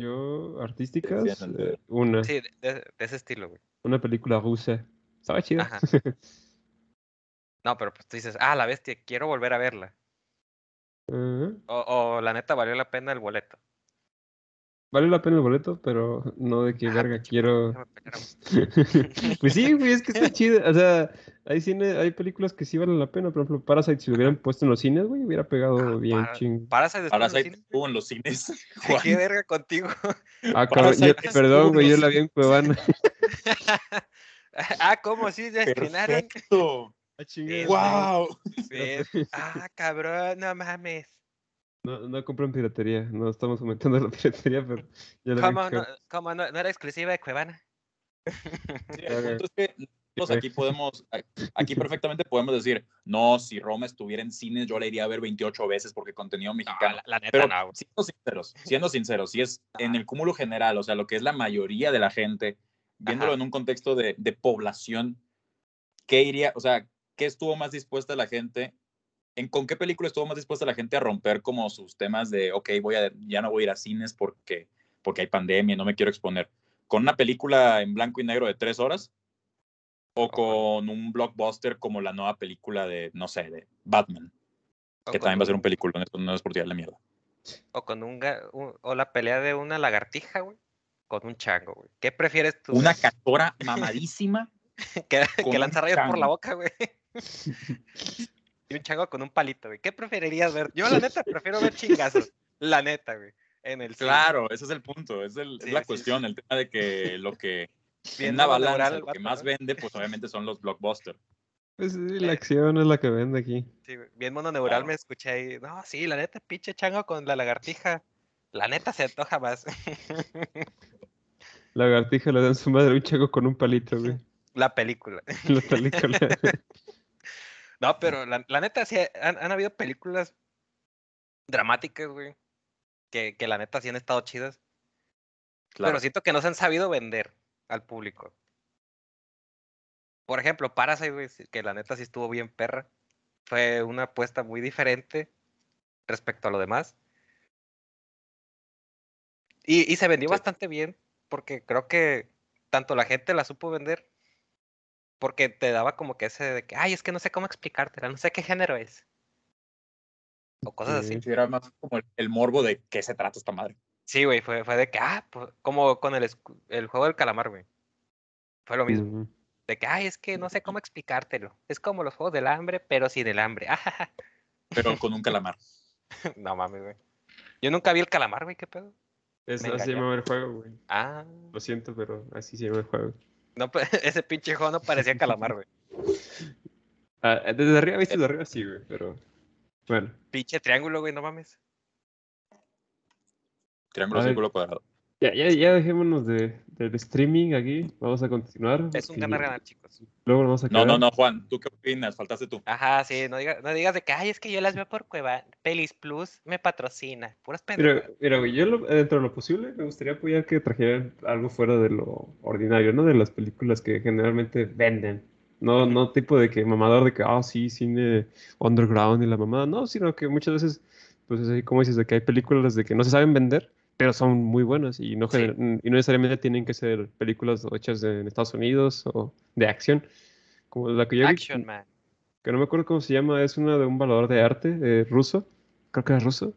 Yo, artísticas, eh, una. Sí, de, ese estilo, güey. Una película rusa. Estaba chida. Ajá. No, pero pues tú dices, ah, la bestia, quiero volver a verla. O, o la neta, valió la pena el boleto. Vale la pena el boleto, pero no de que Ah, verga quiero. pues sí, güey, es que está chido. O sea, hay cine, hay películas que sí valen la pena. Por ejemplo, Parasite, si lo hubieran puesto en los cines, güey, hubiera pegado Ah, bien para- ching. Parasite estuvo en los Parasite cines, estuvo en los cines. Juan. ¿Qué verga contigo? Ah, cabrón, yo- perdón, güey, yo la vi en Cuevana. ah, ¿cómo? Sí, ya estrenaron. Perfecto. ¡Wow! Ah, cabrón, no mames. No, no compren piratería, no estamos fomentando la piratería, pero ya la ¿Cómo, no, cómo no, no era exclusiva de Cuevana? Sí, el punto es que nosotros aquí podemos, aquí perfectamente podemos decir, no, si Roma estuviera en cines, yo la iría a ver 28 veces porque contenido No, mexicano. la, la neta Pero no, siendo sinceros, siendo sinceros, si es en el cúmulo general, o sea, lo que es la mayoría de la gente, viéndolo Ajá. en un contexto de, de población, ¿qué iría, o sea, qué estuvo más dispuesta la gente, en con qué película estuvo más dispuesta la gente a romper como sus temas de, ok, voy a, ya no voy a ir a cines porque, porque hay pandemia, no me quiero exponer? ¿Con una película en blanco y negro de tres horas? ¿O con un blockbuster como la nueva película de, no sé, de Batman? Que también va a ser un- película, no es por tirarle mierda. O con un, o la pelea de una lagartija, güey. Con un chango, güey. ¿Qué prefieres tú? Una castora mamadísima que, que lanza rayos por la boca, güey. y un chango con un palito, güey. ¿Qué preferirías ver? Yo, la neta, prefiero ver chingazos. La neta, güey. En el cine. Claro, ese es el punto, es, el- es la sí, cuestión, el tema de que lo que en Bien una mononeurado balanza lo que más vende, pues obviamente son los blockbusters. Pues sí, la acción es la que vende aquí. Sí. Bien mononeural Claro. me escuché ahí. No, sí, la neta, pinche chango con la lagartija. La neta se antoja más. Lagartija le dan su madre a un chaco con un palito, güey. la película. La película. No, pero la, la neta sí han, han habido películas dramáticas, güey. Que, que la neta sí han estado chidas. Claro. Pero siento que no se han sabido vender al público. Por ejemplo, Parasite, güey, que la neta sí estuvo bien perra. Fue una apuesta muy diferente respecto a lo demás. Y, y se vendió Sí. bastante bien, porque creo que tanto la gente la supo vender, Porque te daba como que ese de que, ay, es que no sé cómo explicártela, no sé qué género es. O cosas así. Sí, era más como el, el morbo de qué se trata esta madre. Sí, güey, fue, fue de que, ah, pues, como con el, el juego del calamar, güey. Fue lo mismo. De que, ay, es que no sé cómo explicártelo. Es como los juegos del hambre, pero sin el hambre. Pero con un calamar. no mames, güey. Yo nunca vi el calamar, güey, ¿qué pedo? Es- así se engañó. llama el juego, güey. Ah, Lo siento, pero así se llama el juego. No, pues, ese pinche juego no parecía calamar, güey. Ah, desde arriba, viste, desde arriba sí, güey, pero bueno. Pinche triángulo, güey, no mames. Triángulo, círculo, cuadrado. Ya, ya, ya dejémonos de, del streaming aquí. Vamos a continuar. Es un ganar-ganar, chicos. Luego nos vamos a No, no, no, Juan, ¿tú qué opinas? Faltaste tú. Ajá, sí, no, diga- no digas de que, ay, es que yo las veo por Cueva. Pelis Plus me patrocina. Puras Mira, pendejadas. mira, güey, yo lo- dentro de lo posible me gustaría apoyar que trajeran algo fuera de lo ordinario, ¿no? De las películas que generalmente venden. No, no tipo de que mamador de que, ah, sí, cine underground y la mamada. No, sino que muchas veces, pues es así como dices, de que hay películas de que no se saben vender, pero son muy buenas y no, Sí. y no necesariamente tienen que ser películas hechas en Estados Unidos o de acción. Como la que yo vi, Action Man. que no me acuerdo cómo se llama, es una de un valor de arte eh, ruso, creo que es ruso,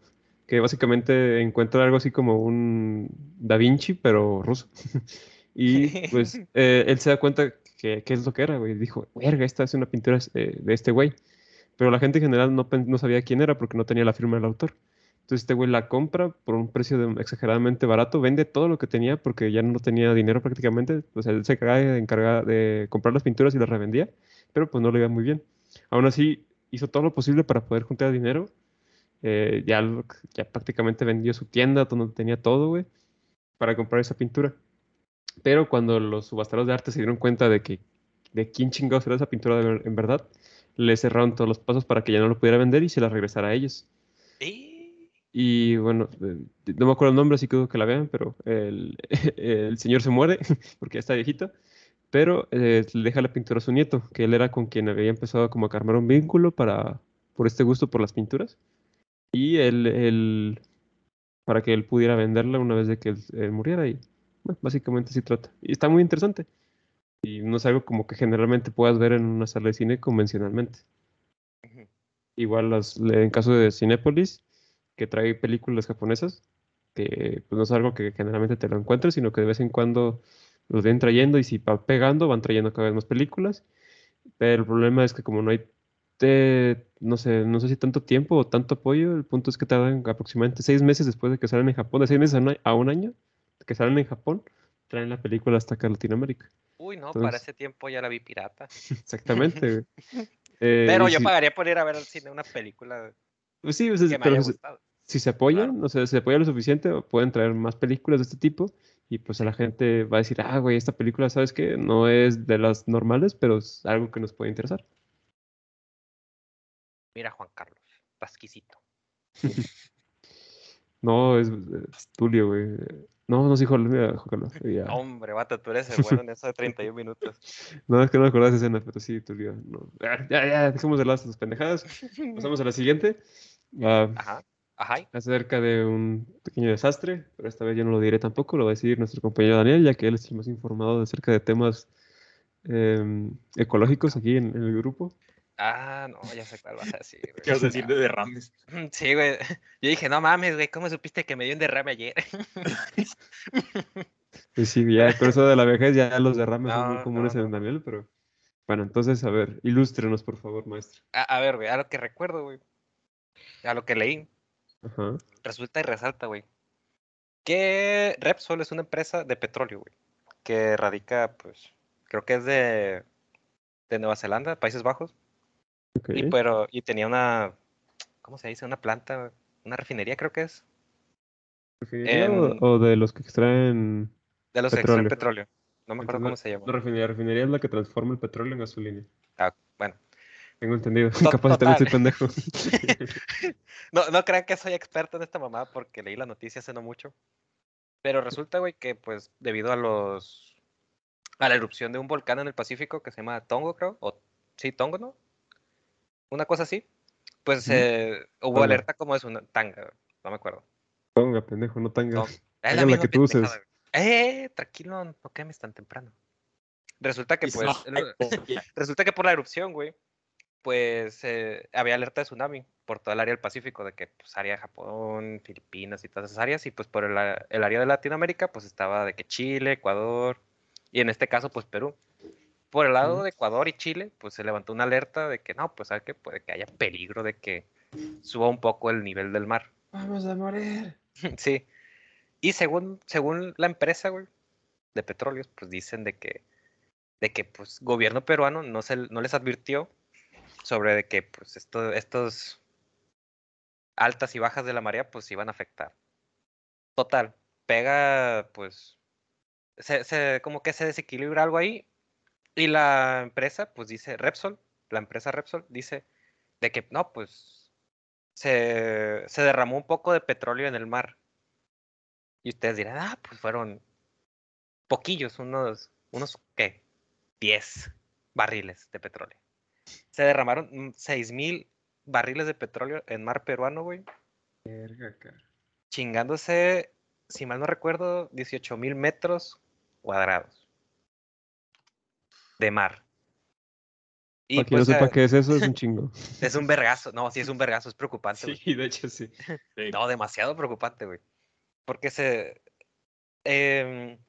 que básicamente encuentra algo así como un Da Vinci, pero ruso. Y pues eh, él se da cuenta que, que es lo que era, güey. Dijo, verga, esta es una pintura eh, de este güey. Pero la gente en general no, no sabía quién era porque no tenía la firma del autor. Entonces este güey la compra por un precio exageradamente barato, vende todo lo que tenía porque ya no tenía dinero prácticamente. Pues él se encargaba de, comprar las pinturas y las revendía, pero pues no le iba muy bien. Aún así, hizo todo lo posible para poder juntar dinero. Eh, ya, prácticamente vendió su tienda donde tenía todo, güey, para comprar esa pintura. Pero cuando los subasteros de arte se dieron cuenta de que de quién chingados era esa pintura en verdad, le cerraron todos los pasos para que ya no lo pudiera vender y se la regresara a ellos. Y... Y bueno, eh, no me acuerdo el nombre, así que dudo que la vean, pero el, el señor se muere porque ya está viejito, pero eh, le deja la pintura a su nieto, que él era con quien había empezado como a armar un vínculo para, por este gusto por las pinturas. Y él, él- para que él pudiera venderla una vez de que él, él muriera. Y bueno, básicamente así trata. Y está muy interesante. Y no es algo como que generalmente puedas ver en una sala de cine convencionalmente. Igual las, en caso de Cinépolis, que trae películas japonesas, que pues no es algo que generalmente te lo encuentres, sino que de vez en cuando los ven trayendo y si va pegando, van trayendo cada vez más películas. Pero el problema es que como no hay, te- no sé, no sé si tanto tiempo o tanto apoyo, el punto es que tardan aproximadamente seis meses después de que salen en Japón, de seis meses a un, año, que salen en Japón, traen la película hasta acá a Latinoamérica. Uy, no, para ese tiempo ya la vi pirata. Exactamente. Eh, Pero y yo si- pagaría por ir a ver al cine una película pues sí, pues, que me pero haya gustado. Si se apoyan, o sea, si se apoya lo suficiente, pueden traer más películas de este tipo y pues a la gente va a decir, ah, güey, esta película, ¿sabes qué? No es de las normales, pero es algo que nos puede interesar. Mira, Juan Carlos, tasquisito. No, es, es Tulio, güey. No, no, sí, Juan, mira, Juan Carlos. ya. Hombre, vato, tú eres el bueno en eso de 31 minutos. No, es que no me acordaba de esa escena, pero sí, Tulio. no. Ya, ya, ya, dejemos de las pendejadas. Pasamos a la siguiente. Ah, Ajá, ajá. acerca de un pequeño desastre, pero esta vez yo no lo diré tampoco, lo va a decir nuestro compañero Daniel, ya que él es el más informado acerca de temas em, ecológicos aquí en, en el grupo. Ah, no, ya sé cuál vas a decir, güey. ¿Qué vas a decir de derrames? Sí, güey. Yo dije, no mames, güey, ¿cómo supiste que me dio un derrame ayer? Y sí, ya con eso de la vejez, ya los derrames son muy comunes no, en. Daniel, pero bueno, entonces, a ver, ilústrenos, por favor, maestro. A, a ver, güey, a lo que recuerdo, güey. A lo que leí, Resulta y resalta, güey. Que Repsol es una empresa de petróleo, güey. Que radica, pues, creo que es de, de Nueva Zelanda, Países Bajos. ok. Y, pero, y tenía una, ¿cómo se dice? Una planta, una refinería, creo que es. ¿Refinería o- en- o, de los que extraen De los que extraen Petróleo. petróleo. No me acuerdo Entonces, cómo se llama. la refinería? refinería es la que transforma el petróleo en gasolina. Ah, bueno. Tengo entendido. To- Capaz también pendejo. No, no crean que soy experto en esta mamá porque leí la noticia hace no mucho. Pero resulta, güey, que pues debido a los a la erupción de un volcán en el Pacífico que se llama Tongo, creo, o sí, Tongo, ¿no? Una cosa así. Pues eh, hubo Tonga. alerta como es una tanga, no me acuerdo. Ponga, pendejo, no tanga. Tonga. Es la que tú uses. pendejada, güey. Eh, tranquilo, no quemes tan temprano. Resulta que pues, no, el- resulta que por la erupción, güey, pues eh, había alerta de tsunami por toda el área del Pacífico, de que pues área de Japón, Filipinas y todas esas áreas, y pues por el, área de Latinoamérica, pues estaba de que Chile, Ecuador, y en este caso, pues Perú. Por el lado de Ecuador y Chile, pues se levantó una alerta de que no, pues sabe que puede que haya peligro de que suba un poco el nivel del mar. Vamos a morir. Sí. Y según, según la empresa, güey, de petróleos, pues dicen de que, de que pues gobierno peruano no se, no les advirtió sobre de que pues esto, estos altas y bajas de la marea pues iban a afectar. Total, pega pues se, se- como que se desequilibra algo ahí y la empresa pues dice Repsol, la empresa Repsol dice de que no, pues se, se derramó un poco de petróleo en el mar. Y ustedes dirán, ah, pues fueron poquillos, unos, unos, ¿qué? 10 barriles de petróleo. Se derramaron mm, 6 mil barriles de petróleo en mar peruano, güey, Verga, cara. chingándose, si mal no recuerdo, 18 mil metros cuadrados de mar. Y Para no pues, sepa eh, qué es eso, es un chingo. es un vergazo, no, sí es un vergazo, es preocupante, güey. Sí, de hecho sí. Sí. No, demasiado preocupante, güey. Porque se. em,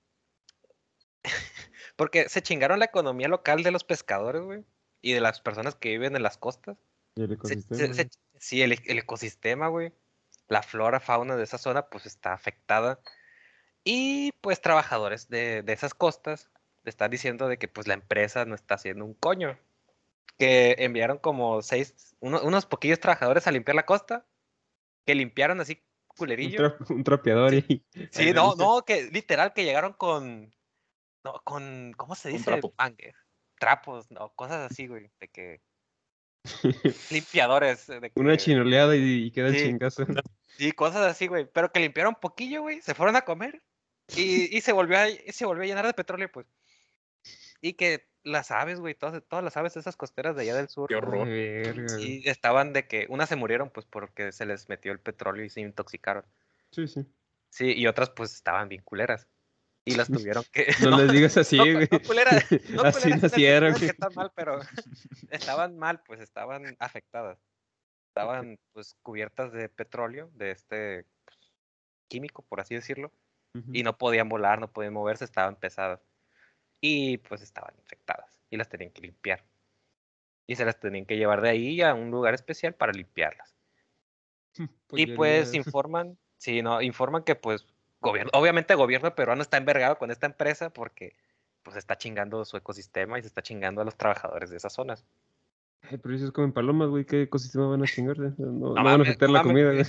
porque se chingaron la economía local de los pescadores, güey. Y de las personas que viven en las costas. Y el Se- ecosistema. se- se- sí, el, el ecosistema, güey. La flora, fauna de esa zona, pues está afectada. Y pues trabajadores de, de esas costas le están diciendo de que pues la empresa no está haciendo un coño. Que enviaron como seis, uno- unos poquillos trabajadores a limpiar la costa. Que limpiaron así un, culerillo. tra- un trapeador y. Sí, no, no, que literal que llegaron con, no, con, ¿cómo se Un dice? trapo. Trapos, no, cosas así, güey, de que limpiadores, de Una chinoleada y, y queda el Sí. chingazo. sí, cosas así, güey, pero que limpiaron poquillo, güey, se fueron a comer y, y se volvió a, y se volvió a llenar de petróleo, pues. Y que las aves, güey, todas, todas las aves de esas costeras de allá del sur, Qué horror. Sí, estaban de que unas se murieron, pues, porque se les metió el petróleo y se intoxicaron. Sí, sí. Sí, y otras, pues, estaban bien culeras. Y las tuvieron que... No, les digas así, no, güey. no culeras, no así el nacieron. que están mal, pero estaban mal, pues estaban afectadas. Estaban pues cubiertas de petróleo, de este pues, químico, por así decirlo, y no podían volar, no podían moverse, estaban pesadas. Y pues estaban infectadas y las tenían que limpiar. Y se las tenían que llevar de ahí a un lugar especial para limpiarlas. Y pues informan, sí, no, informan que pues gobierno, obviamente el gobierno peruano está envergado con esta empresa porque pues está chingando su ecosistema y se está chingando a los trabajadores de esas zonas. Ay, pero ellos comen palomas, güey. ¿Qué ecosistema van a chingarse? No, no van a afectar no la comida, güey.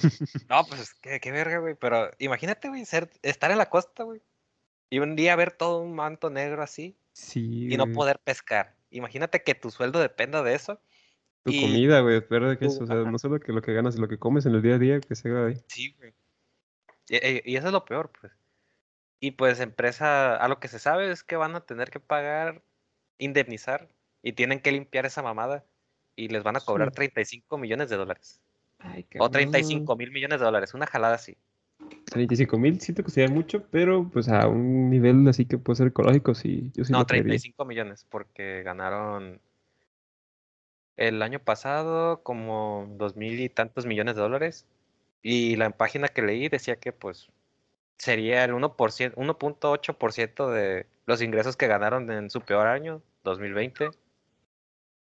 No, pues qué, qué verga, güey, pero imagínate, güey, ser, estar en la costa, güey, y un día ver todo un manto negro así Sí. y no poder pescar. Imagínate que tu sueldo dependa de eso. Tu y- comida, güey. Espera que eso. O sea, no solo que lo que ganas, lo que comes en el día a día, que se haga ahí. Sí, güey. Y, y- y eso es lo peor, pues. Y pues empresa, a lo que se sabe es que van a tener que pagar, indemnizar, y tienen que limpiar esa mamada, y les van a cobrar Sí. 35 millones de dólares. Ay, O 35 mil millones de dólares, una jalada así. 35 mil, siento que sería mucho, pero pues a un nivel así que puede ser ecológico, sí. Yo sí No, lo creería. 35 millones, porque ganaron el año pasado como dos mil y tantos millones de dólares. Y la página que leí decía que pues sería el 1%, 1.8% de los ingresos que ganaron en su peor año, 2020,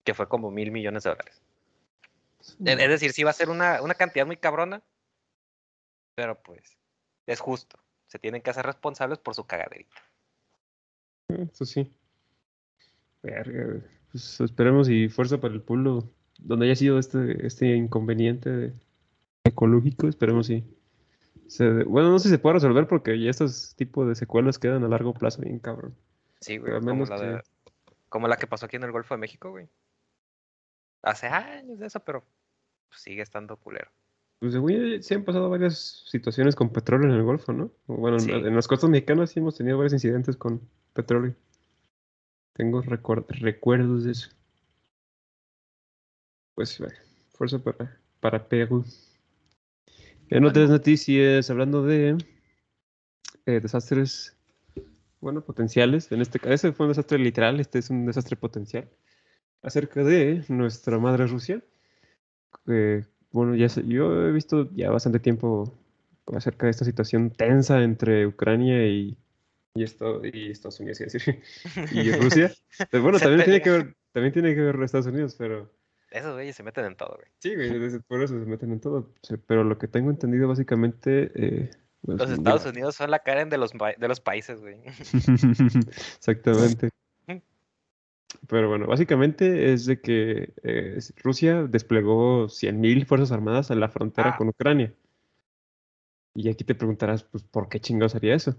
que fue como mil millones de dólares. Es es decir, sí va a ser una, una cantidad muy cabrona, pero pues es justo. Se tienen que hacer responsables por su cagaderita. Eso sí. Verga. Pues esperemos y fuerza para el pueblo donde haya sido este, este inconveniente de- ecológico, esperemos y se, bueno, no sé si se puede resolver porque ya estos tipos de secuelas quedan a largo plazo bien cabrón. Sí, güey, al como menos la, de- que- como la que pasó aquí en el Golfo de México, güey. Hace años de eso, pero sigue estando culero. Pues yo, sí han pasado varias situaciones con petróleo en el Golfo, ¿no? Bueno, en- Sí. en las costas mexicanas sí hemos tenido varios incidentes con petróleo. Tengo recuer- recuerdos de eso. Pues, fuerza para, para Perú. En otras noticias, hablando de eh, desastres bueno, potenciales. En este caso, ese fue un desastre literal, este es un desastre potencial. Acerca de nuestra madre Rusia. que, bueno, ya sé- yo he visto ya bastante tiempo acerca de esta situación tensa entre Ucrania y, y, esto, y Estados Unidos, a decir, y Rusia. Pero bueno, también tiene, que ver, también tiene que ver Estados Unidos, pero Esos güeyes se meten en todo, güey. sí, güey, por eso se meten en todo. Pero lo que tengo entendido básicamente... eh, pues, Los Estados Unidos son la Karen de los, de los países, güey. Exactamente. Pero bueno, básicamente es de que eh, Rusia desplegó 100.000 fuerzas armadas en la frontera Ah. con Ucrania. Y aquí te preguntarás, pues, ¿por qué chingados haría eso?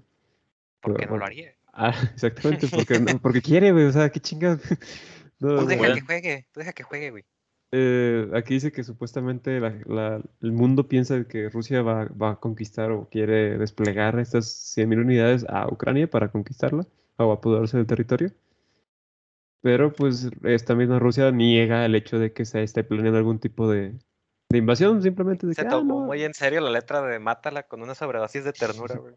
¿Por qué no lo haría? Ah, exactamente, porque, no- porque quiere, güey, o sea, qué chingados. No, Tú deja bueno. que juegue, tú deja que juegue, güey. Eh, aquí dice que supuestamente la- la- el mundo piensa que Rusia va, va a conquistar o quiere desplegar estas 100.000 unidades a Ucrania para conquistarla o apoderarse del territorio. Pero pues esta misma Rusia niega el hecho de que se esté planeando algún tipo de, de invasión, simplemente de Se que, ah, tomó no, muy en serio la letra de Mátala con una sobredosis de ternura, güey.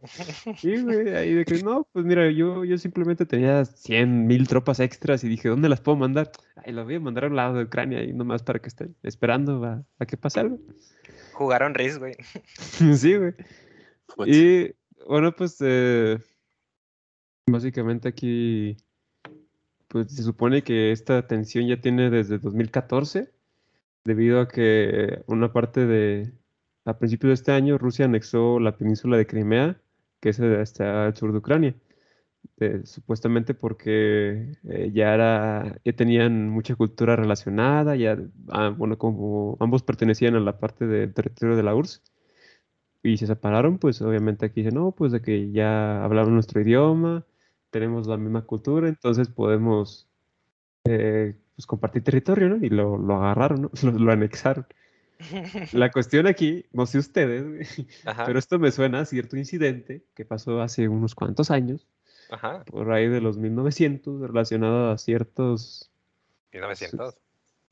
sí, güey, ahí de que no, pues mira, yo, yo simplemente tenía 100.000 tropas extras y dije, ¿dónde las puedo mandar? Ay, las voy a mandar a un lado de Ucrania y nomás para que estén esperando a, a que pase algo. Jugaron Riz, güey. Sí, güey. Pues, Y bueno, pues eh, básicamente aquí, pues se supone que esta tensión ya tiene desde 2014, debido a que una parte de, a principios de este año, Rusia anexó la península de Crimea, que es eh, está al sur de Ucrania, eh, supuestamente porque eh, ya era, ya tenían mucha cultura relacionada, ya, ah, bueno, como ambos pertenecían a la parte del territorio de la URSS y se separaron, pues obviamente aquí dicen, no, pues de que ya hablamos nuestro idioma, tenemos la misma cultura, entonces podemos eh, pues compartir territorio, ¿no? Y lo, lo agarraron, ¿no? Lo, lo anexaron. La cuestión aquí, no sé ustedes, güey, Ajá, pero esto me suena a cierto incidente que pasó hace unos cuantos años, ajá. por ahí de los 1900, relacionado a ciertos... 1900.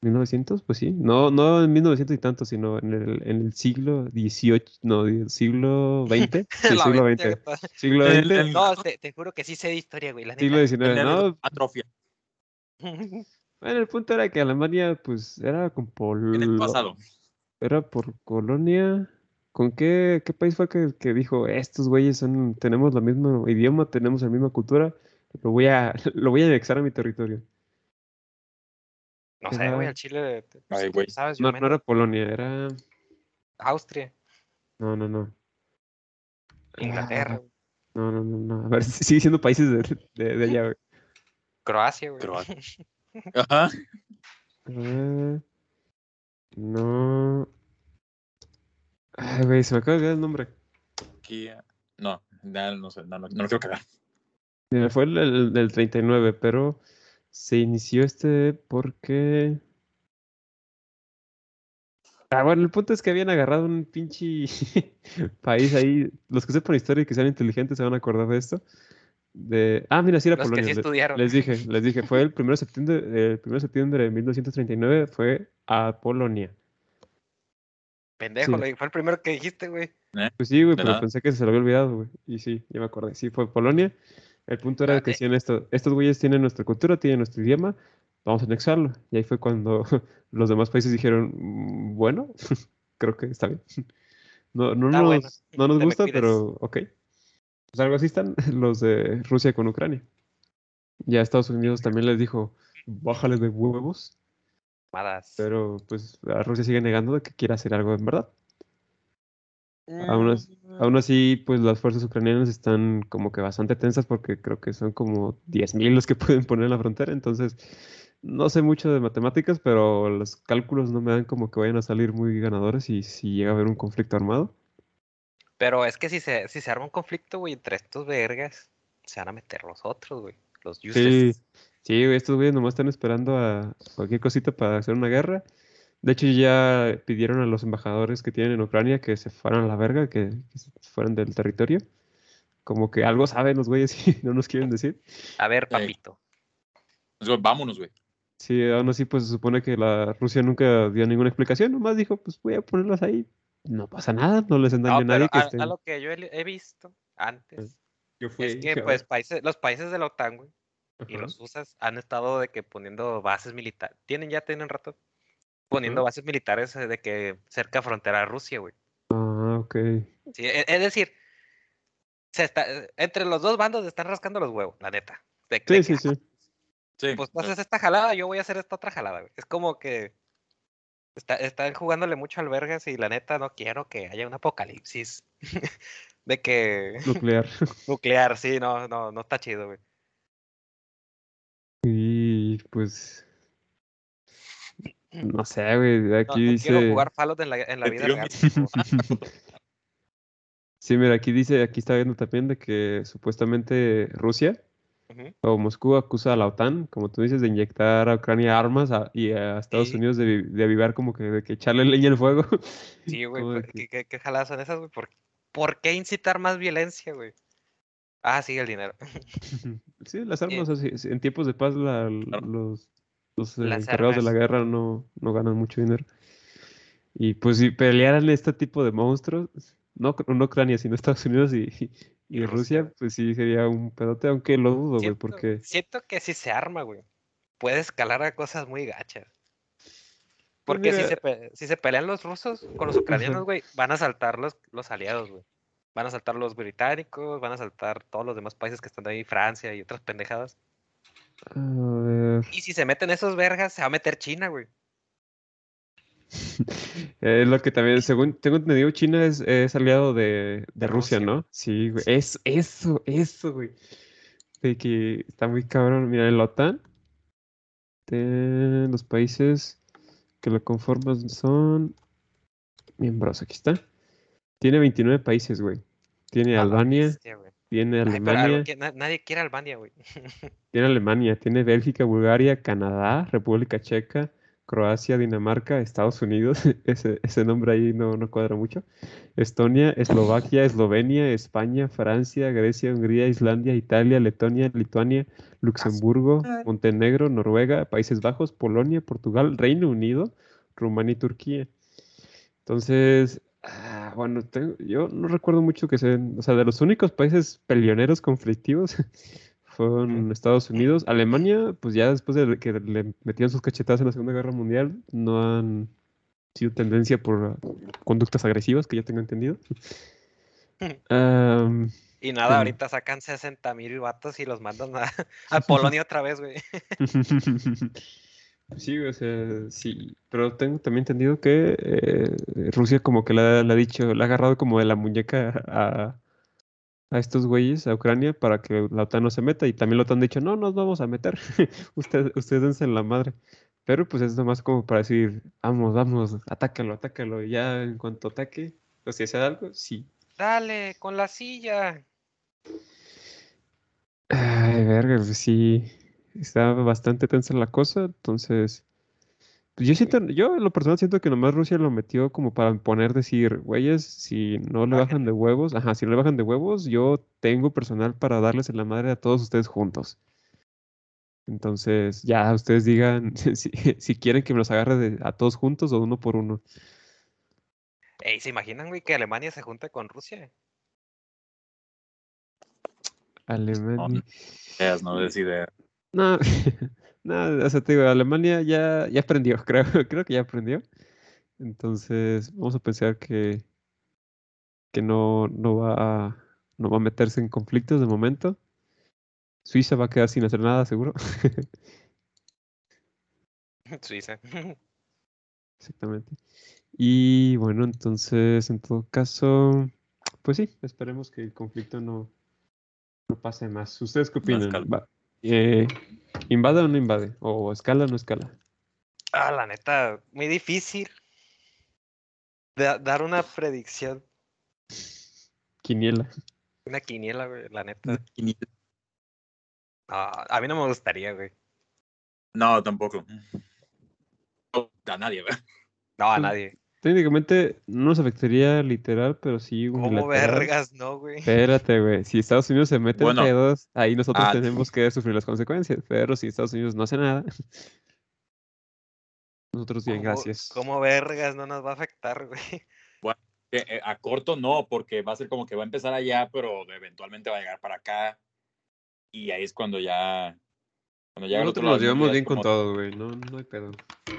1900, pues sí, no, no en 1900 y tanto, sino en el, en el siglo XVIII, no, siglo XX, sí, siglo XX, siglo El- XX, el- No, te, te juro que sí sé de historia, güey. La siglo. XIX, el no, atrofia. Bueno, el punto era que Alemania, pues, era con En el pasado. era por colonia, ¿con qué, qué país fue que, que dijo, estos güeyes son, tenemos el mismo idioma, tenemos la misma cultura, lo voy a, lo voy a anexar a mi territorio? No sé, güey, al Chile. pues, Ay, güey. ¿Sabes? No, no era Polonia, era, Austria, no, no, no, Inglaterra, no, no, no, no, a ver, sigue siendo países de, de, de allá, güey. Croacia, güey. Croacia. Ajá. A ver. No. Ay, güey, se me acaba de olvidar el nombre. Aquí, no, no, no sé, no, no, no lo quiero cagar. Mira, fue el, el del 39, pero se inició este porque. Ah, bueno, el punto es que habían agarrado un pinche país ahí. Los que sepan historia y que sean inteligentes se van a acordar de esto. De... Ah, mira, sí era Los que Polonia. sí le- estudiaron. Les dije, les dije, fue el 1 de septiembre, el 1 de septiembre de 1939 fue a Polonia. Pendejo, sí. fue el primero que dijiste, güey. Pues sí, güey, ¿De pero nada? pensé que se lo había olvidado, güey. Y sí, ya me acordé. Sí, fue Polonia. El punto era Ah, que eh. decían esto, estos güeyes tienen nuestra cultura, tienen nuestro idioma, vamos a anexarlo. Y ahí fue cuando los demás países dijeron, "Mm, bueno, creo que está bien. No, no Está nos, bueno, no nos gusta, pero ok. Pues algo así están los de Rusia con Ucrania. Ya Estados Unidos también les dijo, bájale de huevos, Madas. pero pues a Rusia sigue negando de que quiera hacer algo en verdad. aún as- Mm, Aún así, pues las fuerzas ucranianas están como que bastante tensas porque creo que son como 10.000 los que pueden poner en la frontera. Entonces, no sé mucho de matemáticas, pero los cálculos no me dan como que vayan a salir muy ganadores y si llega a haber un conflicto armado. Pero es que si se, si se arma un conflicto, güey, entre estos vergas, se van a meter los otros, güey. Los Sí, useless. sí, güey, estos güeyes nomás están esperando a cualquier cosita para hacer una guerra. De hecho, ya pidieron a los embajadores que tienen en Ucrania que se fueran a la verga, que, que se fueran del territorio. Como que algo saben los güeyes y no nos quieren decir. A ver, papito. Entonces, vámonos, güey. Sí, aún así, pues se supone que la Rusia nunca dio ninguna explicación, nomás dijo, pues voy a ponerlas ahí. No pasa nada, no les No, endaño a nadie que a, estén. a lo que yo he, he visto antes, Yo fui Es que pues países, los países de la OTAN, güey, y los USAs han estado de que poniendo bases militares. Tienen ya, tienen rato. Poniendo bases militares eh, de que cerca frontera a Rusia, güey. Ah, ok. Sí, e- es decir, se está, eh, entre los dos bandos están rascando los huevos, la neta. De- de Sí, que, sí, sí. Sí, Pues tú haces esta jalada, yo voy a hacer esta otra jalada, güey. Es como que está- están jugándole mucho al vergas y la neta no quiero que haya un apocalipsis de que Nuclear. nuclear, sí, no, no, no está chido, güey. Y pues. No sé, güey. No, Aquí no dice. quiero jugar Fallout en la, en la vida real. Sí, mira, aquí dice, aquí está viendo también de que supuestamente Rusia O Moscú acusa a la OTAN, como tú dices, de inyectar a Ucrania armas a- y a Estados Sí. Unidos de, de avivar como que de que echarle leña al fuego. Sí, güey, ¿qué, qué, qué jaladas son esas, güey? ¿Por, ¿Por qué incitar más violencia, güey? Ah, sí, el dinero. Sí, las armas, así, sí, en tiempos de paz la- los, los eh, de la guerra no, no ganan mucho dinero. Y pues si pelearan este tipo de monstruos, no, no Ucrania, sino Estados Unidos y, y, Y Rusia, pues sí sería un pedote, aunque lo dudo, güey, porque... siento que si se arma, güey, puede escalar a cosas muy gachas. Pues Porque si, se si se pelean los rusos con los ucranianos, güey, van a saltar los, los aliados, güey. Van a saltar los británicos, van a saltar todos los demás países que están ahí, Francia y otras pendejadas. a ver, Y si se meten esos vergas, se va a meter China, güey. Es lo que también, según tengo entendido, China es, es aliado de, de Rusia, Rusia. ¿no? Sí, güey. Es, eso, eso, güey. De que está muy cabrón. Mira, la OTAN, de los países que lo conforman son miembros. Aquí está. Tiene 29 países, güey. Tiene A la Albania, tiene Ay, pero algo Alemania, na- nadie quiere Albania, güey. tiene Alemania, tiene Bélgica, Bulgaria, Canadá, República Checa, Croacia, Dinamarca, Estados Unidos, ese, ese nombre ahí no, no cuadra mucho, Estonia, Eslovaquia, Eslovenia, España, Francia, Grecia, Hungría, Islandia, Italia, Letonia, Lituania, Luxemburgo, Montenegro, Noruega, Países Bajos, Polonia, Portugal, Reino Unido, Rumania y Turquía. Entonces, ah, bueno, tengo- yo no recuerdo mucho que sean, o sea, de los únicos países peleoneros conflictivos fueron Estados Unidos, Alemania, pues ya después de que le metieron sus cachetadas en la Segunda Guerra Mundial, no han sido tendencia por conductas agresivas, que yo tengo entendido. Y nada, Pero- ahorita sacan 60 mil vatos y los mandan a, a Polonia otra vez, güey. Sí, o sea, sí, pero tengo también entendido que eh, Rusia como que le, ha- le ha dicho, le ha agarrado como de la muñeca a, a estos güeyes, a Ucrania, para que la OTAN no se meta, y también la OTAN ha dicho, no nos vamos a meter, ustedes, ustedes dense en la madre. Pero pues es nomás como para decir, vamos, vamos, atácalo, atácalo, y ya en cuanto ataque, o si hace algo, sí. Dale, con la silla. Ay, verga, pues sí, está bastante tensa la cosa, entonces, pues yo siento, yo en lo personal siento que nomás Rusia lo metió como para poner decir, güeyes, si no le bajan de huevos, ajá, si no le bajan de huevos, yo tengo personal para darles en la madre a todos ustedes juntos. Entonces, ya ustedes digan si, si quieren que me los agarre de- a todos juntos o uno por uno. Ey, ¿se imaginan, güey, que Alemania se junte con Rusia? Alemania. Ideas, no des idea. No, no, o sea, te digo, Alemania ya, ya aprendió, creo, creo que ya aprendió. Entonces, vamos a pensar que, que no, no va a, no va a meterse en conflictos de momento. Suiza va a quedar sin hacer nada, seguro. Suiza. Exactamente. Y bueno, entonces, en todo caso, pues sí, esperemos que el conflicto no, no pase más. ¿Ustedes qué opinan? Eh, ¿invade o no invade? ¿O escala o no escala? Ah, la neta, muy difícil da- dar una predicción, Quiniela. una quiniela, güey, la neta. Ah, a mí no me gustaría, güey. No, tampoco. No, a nadie, ¿verdad? No, a nadie. Técnicamente no nos afectaría literal, pero sí ¿Cómo unilateral. vergas, no, güey? Espérate, güey. Si Estados Unidos se mete Bueno. en pedos, ahí nosotros Ah. tenemos que sufrir las consecuencias. Pero si Estados Unidos no hace nada, nosotros bien, ¿Cómo- gracias. ¿Cómo vergas no nos va a afectar, güey? Que, eh, a corto no, porque va a ser como que va a empezar allá, pero eventualmente va a llegar para acá. Y ahí es cuando ya. Cuando llega Nosotros nos llevamos bien con todo, güey. No, no hay pedo.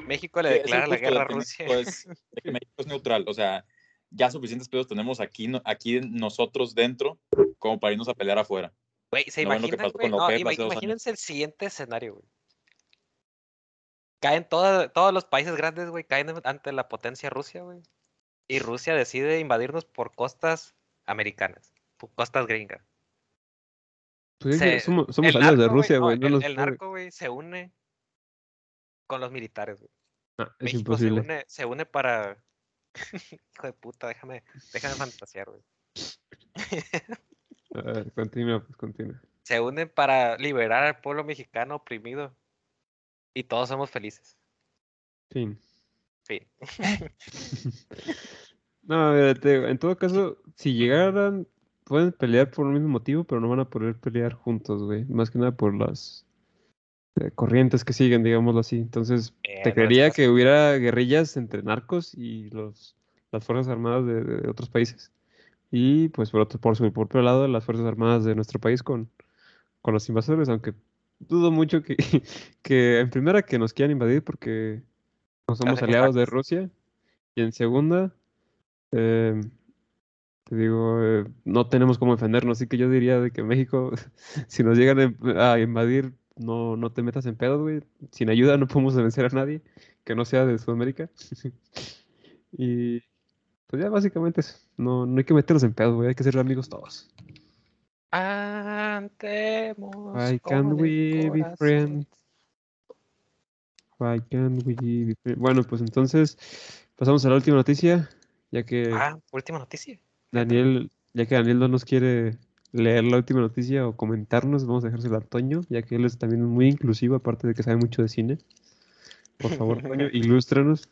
México le declara la guerra a Rusia. México es- de que México es neutral. O sea, ya suficientes pedos tenemos aquí, no- aquí nosotros dentro como para irnos a pelear afuera. Güey, ¿se ¿No ven lo que imaginan, pasó güey? con la No, OPEP ima- hace dos años? imagínense el siguiente escenario, güey. Caen toda- todos los países grandes, güey, caen ante la potencia Rusia, güey. Y Rusia decide invadirnos por costas americanas, por costas gringas. Pues Se- somos, somos aliados de narco, Rusia, güey. No, el, narco, güey, se une con los militares, güey. Ah, es México se imposible. une, se une para. Hijo de puta, déjame, déjame fantasear, güey. A ver, continúa, pues continúa. Se unen para liberar al pueblo mexicano oprimido. Y todos somos felices. Fin. Fin. No, mira, te digo, en todo caso, si llegaran, pueden pelear por el mismo motivo, pero no van a poder pelear juntos, güey. Más que nada por las eh, corrientes que siguen, digámoslo así. Entonces, Eh, te creería que hubiera guerrillas entre narcos y los, las Fuerzas Armadas de, de otros países. Y pues por otro, por su propio lado, las Fuerzas Armadas de nuestro país con, con los invasores, aunque dudo mucho que, que en primera que nos quieran invadir porque no somos aliados de. Rusia. Y en segunda, eh, te digo, eh, no tenemos cómo defendernos, así que yo diría de que México, si nos llegan a em- a invadir, no, no te metas en pedo, güey. Sin ayuda no podemos vencer a nadie que no sea de Sudamérica. Y pues ya básicamente eso. No, no hay que meternos en pedo, güey. Hay que ser amigos todos. Andemos Why can't we be friends? Why can't we be friends? Bueno, pues entonces pasamos a la última noticia, ya que Ah, última noticia. Daniel, ya que Daniel no nos quiere leer la última noticia o comentarnos, vamos a dejársela a Toño, ya que él es también muy inclusivo, aparte de que sabe mucho de cine. Por favor, Toño, ilústranos.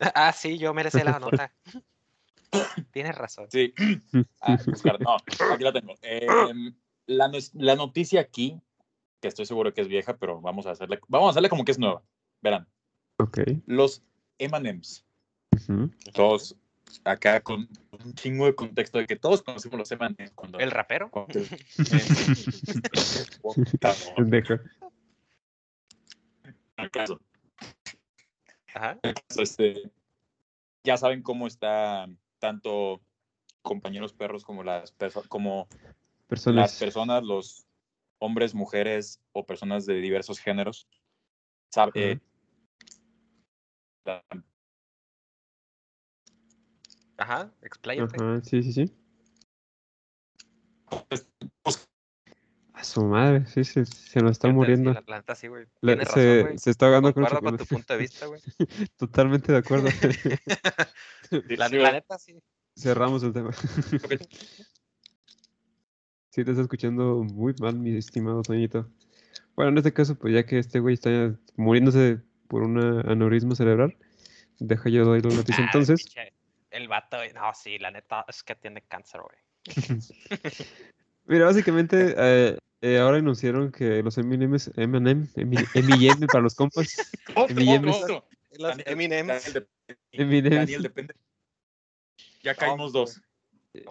Ah, sí, yo merecé la nota. Tienes razón. Sí. Ah, buscar. No, aquí la tengo. Em, la, no- la noticia aquí, que estoy seguro que es vieja, pero vamos a hacerle, vamos a hacerle como que es nueva. Verán, Los M&M's, todos acá con un chingo de contexto de que todos conocemos los M&M's cuando ¿El rapero? cuando- acaso. Ajá. Este, ya saben cómo está tanto compañeros perros como las perso- como las Personas. personas, los hombres, mujeres o personas de diversos géneros. Sab- eh, Ajá, expláyate. Ajá, sí, sí, sí. pues, A su madre, sí, se, se nos está sí, muriendo. La planta sí, güey. Tienes se, razón, güey. se está ahogando con con tu punto de vista, güey. Totalmente de acuerdo. La, sí, la neta, sí. Cerramos el tema. Sí, te está escuchando muy mal, mi estimado Toñito. Bueno, en este caso, pues ya que este güey está muriéndose por un aneurisma cerebral, deja yo doy la noticia Ah, entonces. El vato, güey. No, sí, la neta es que tiene cáncer, güey. Mira, básicamente eh, eh, ahora anunciaron que los M&M's, M&M, M&M para los compas, M&M's. M&M's. Daniel depende. Ya caímos dos.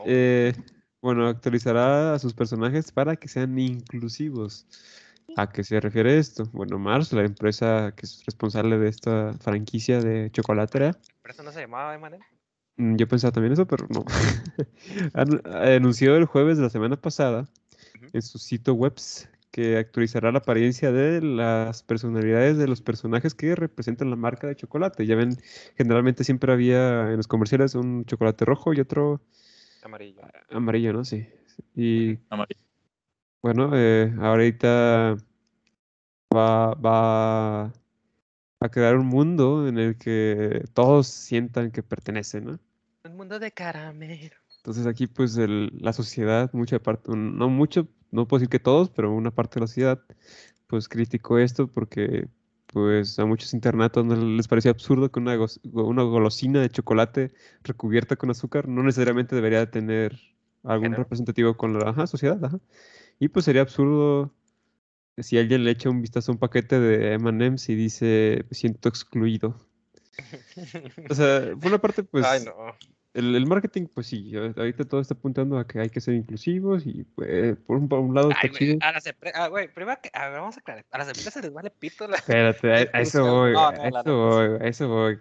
Eh, bueno, actualizará a sus personajes para que sean inclusivos. ¿A qué se refiere esto? Bueno, Mars, la empresa que es responsable de esta franquicia de chocolatera, ¿Pero eso no se llamaba Eminem? mm, yo pensaba también eso, pero no. Anu- Anunció el jueves de la semana pasada en su sitio web que actualizará la apariencia de las personalidades de los personajes que representan la marca de chocolate. Ya ven, generalmente siempre había en los comerciales un chocolate rojo y otro Amarillo. amarillo, ¿no? Sí. Y Amarillo. Bueno, eh, ahorita va, va a crear un mundo en el que todos sientan que pertenecen, ¿no? Un mundo de caramelo. Entonces aquí pues el- la sociedad, mucha parte, no mucho, no puedo decir que todos, pero una parte de la sociedad pues criticó esto porque pues a muchos internatos no les parecía absurdo que una, go- una golosina de chocolate recubierta con azúcar no necesariamente debería tener algún Género. representativo con la ajá, sociedad, ajá. Y pues sería absurdo si alguien le echa un vistazo a un paquete de M&M's y dice, me siento excluido. O sea, por una parte, pues, Ay, no. el, el marketing, pues sí, a- ahorita todo está apuntando a que hay que ser inclusivos y pues, por un, por un lado está Ay, güey, chido. a las empresas, ah, güey, primero que, a ver, vamos a aclarar, a las empresas les vale pito la... Espérate, a, a eso voy, No, a no, la eso voy, a eso voy.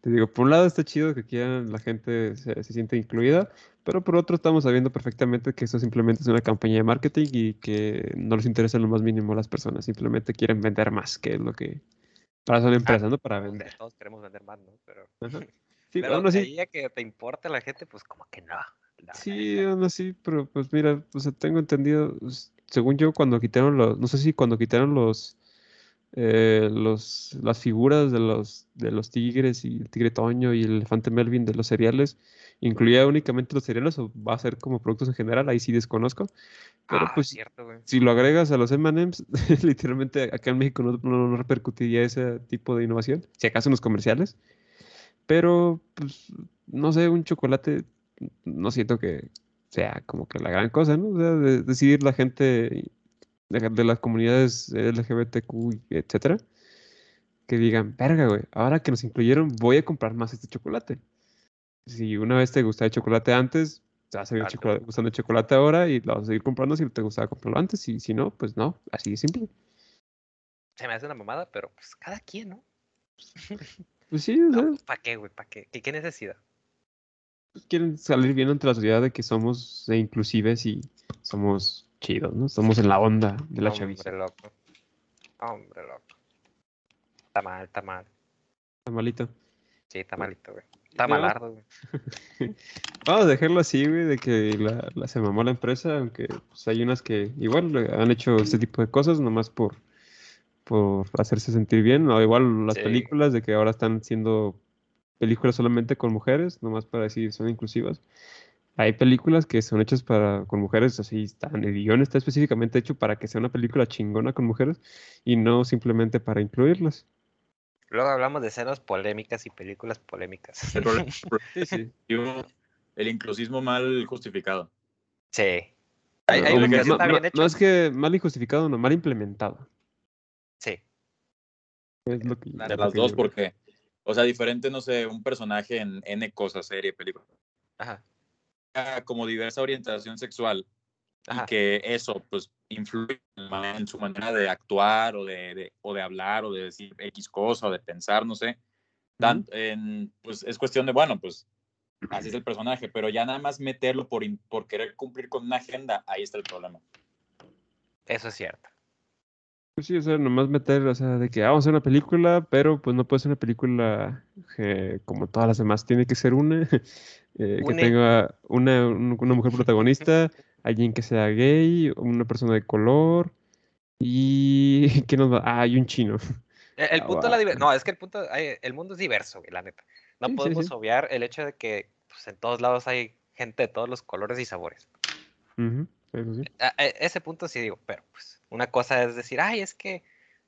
Te digo, por un lado está chido que quieran la gente se, se siente incluida, pero por otro estamos sabiendo perfectamente que eso simplemente es una campaña de marketing y que no les interesa en lo más mínimo a las personas, simplemente quieren vender más, que es lo que para son empresas, ¿no? Para vender. Todos queremos vender más, ¿no? Pero, Ajá. Sí, pero aún así, que te importe la gente, pues como que no. la Sí, aún así, pero pues mira, o sea, tengo entendido, según yo, cuando quitaron los, no sé si cuando quitaron los, eh, los, las figuras de los, de los tigres y el tigre Toño y el elefante Melvin de los cereales, incluía únicamente los cereales o va a ser como productos en general, ahí sí desconozco, pero Ah, pues cierto, güey. si lo agregas a los M&M's, literalmente acá en México no, no- no repercutiría ese tipo de innovación, si acaso en los comerciales, pero pues no sé, un chocolate no siento que sea como que la gran cosa, ¿no? O sea, de- decidir la gente de, de las comunidades LGBTQ, etcétera, que digan, verga, güey, ahora que nos incluyeron, voy a comprar más este chocolate. Si una vez te gustaba el chocolate antes, te va a seguir chocolate- gustando el chocolate ahora y lo vas a seguir comprando si te gustaba comprarlo antes, y si no, pues no, así de simple. Se me hace una mamada, pero pues cada quien, ¿no? Pues sí, o sea, No, ¿Para qué, güey? ¿Para qué? ¿Qué, qué necesidad? quieren salir bien ante la sociedad de que somos eh, inclusives y somos chidos, ¿no? Somos en la onda de la chaviza. Hombre loco. Hombre loco. Está mal, está mal. Está malito. Sí, está malito, güey. Está malardo, güey. Vamos a dejarlo así, güey, de que la, la- se mamó la empresa, aunque pues, hay unas que igual han hecho este tipo de cosas nomás por, por hacerse sentir bien, o igual las Sí. películas de que ahora están siendo películas solamente con mujeres, nomás para decir son inclusivas. Hay películas que son hechas para con mujeres, así están, el guion está específicamente hecho para que sea una película chingona con mujeres y no simplemente para incluirlas. Luego hablamos de escenas polémicas y películas polémicas. Sí, sí. el inclusismo mal justificado. Sí. Hay, hay No, está bien hecho. es que mal injustificado, no, mal implementado. Sí. Es lo que- De las dos, porque, o sea, diferente, no sé, un personaje en N cosas, serie, película, Ajá. Como diversa orientación sexual Ajá. y que eso, pues, influye en su manera de actuar o de, de- o de hablar o de decir X cosa o de pensar, no sé. Tan- en, pues es cuestión de, bueno, pues así es el personaje, pero ya nada más meterlo por, por querer cumplir con una agenda, ahí está el problema. Eso es cierto. Pues sí, o sea, nomás meter, o sea, de que ah, vamos a hacer una película, pero pues no puede ser una película eh, como todas las demás. Tiene que ser una eh, que tenga una, un- una mujer protagonista, alguien que sea gay, una persona de color y ¿qué nos va? Ah, y un chino. El, el Ah, punto de la No, es que el punto. El mundo es diverso, la neta. No Sí, sí, podemos sí. obviar el hecho de que pues, en todos lados hay gente de todos los colores y sabores. Ujú, eso sí. A- a- ese punto sí digo, pero pues una cosa es decir, ay, es que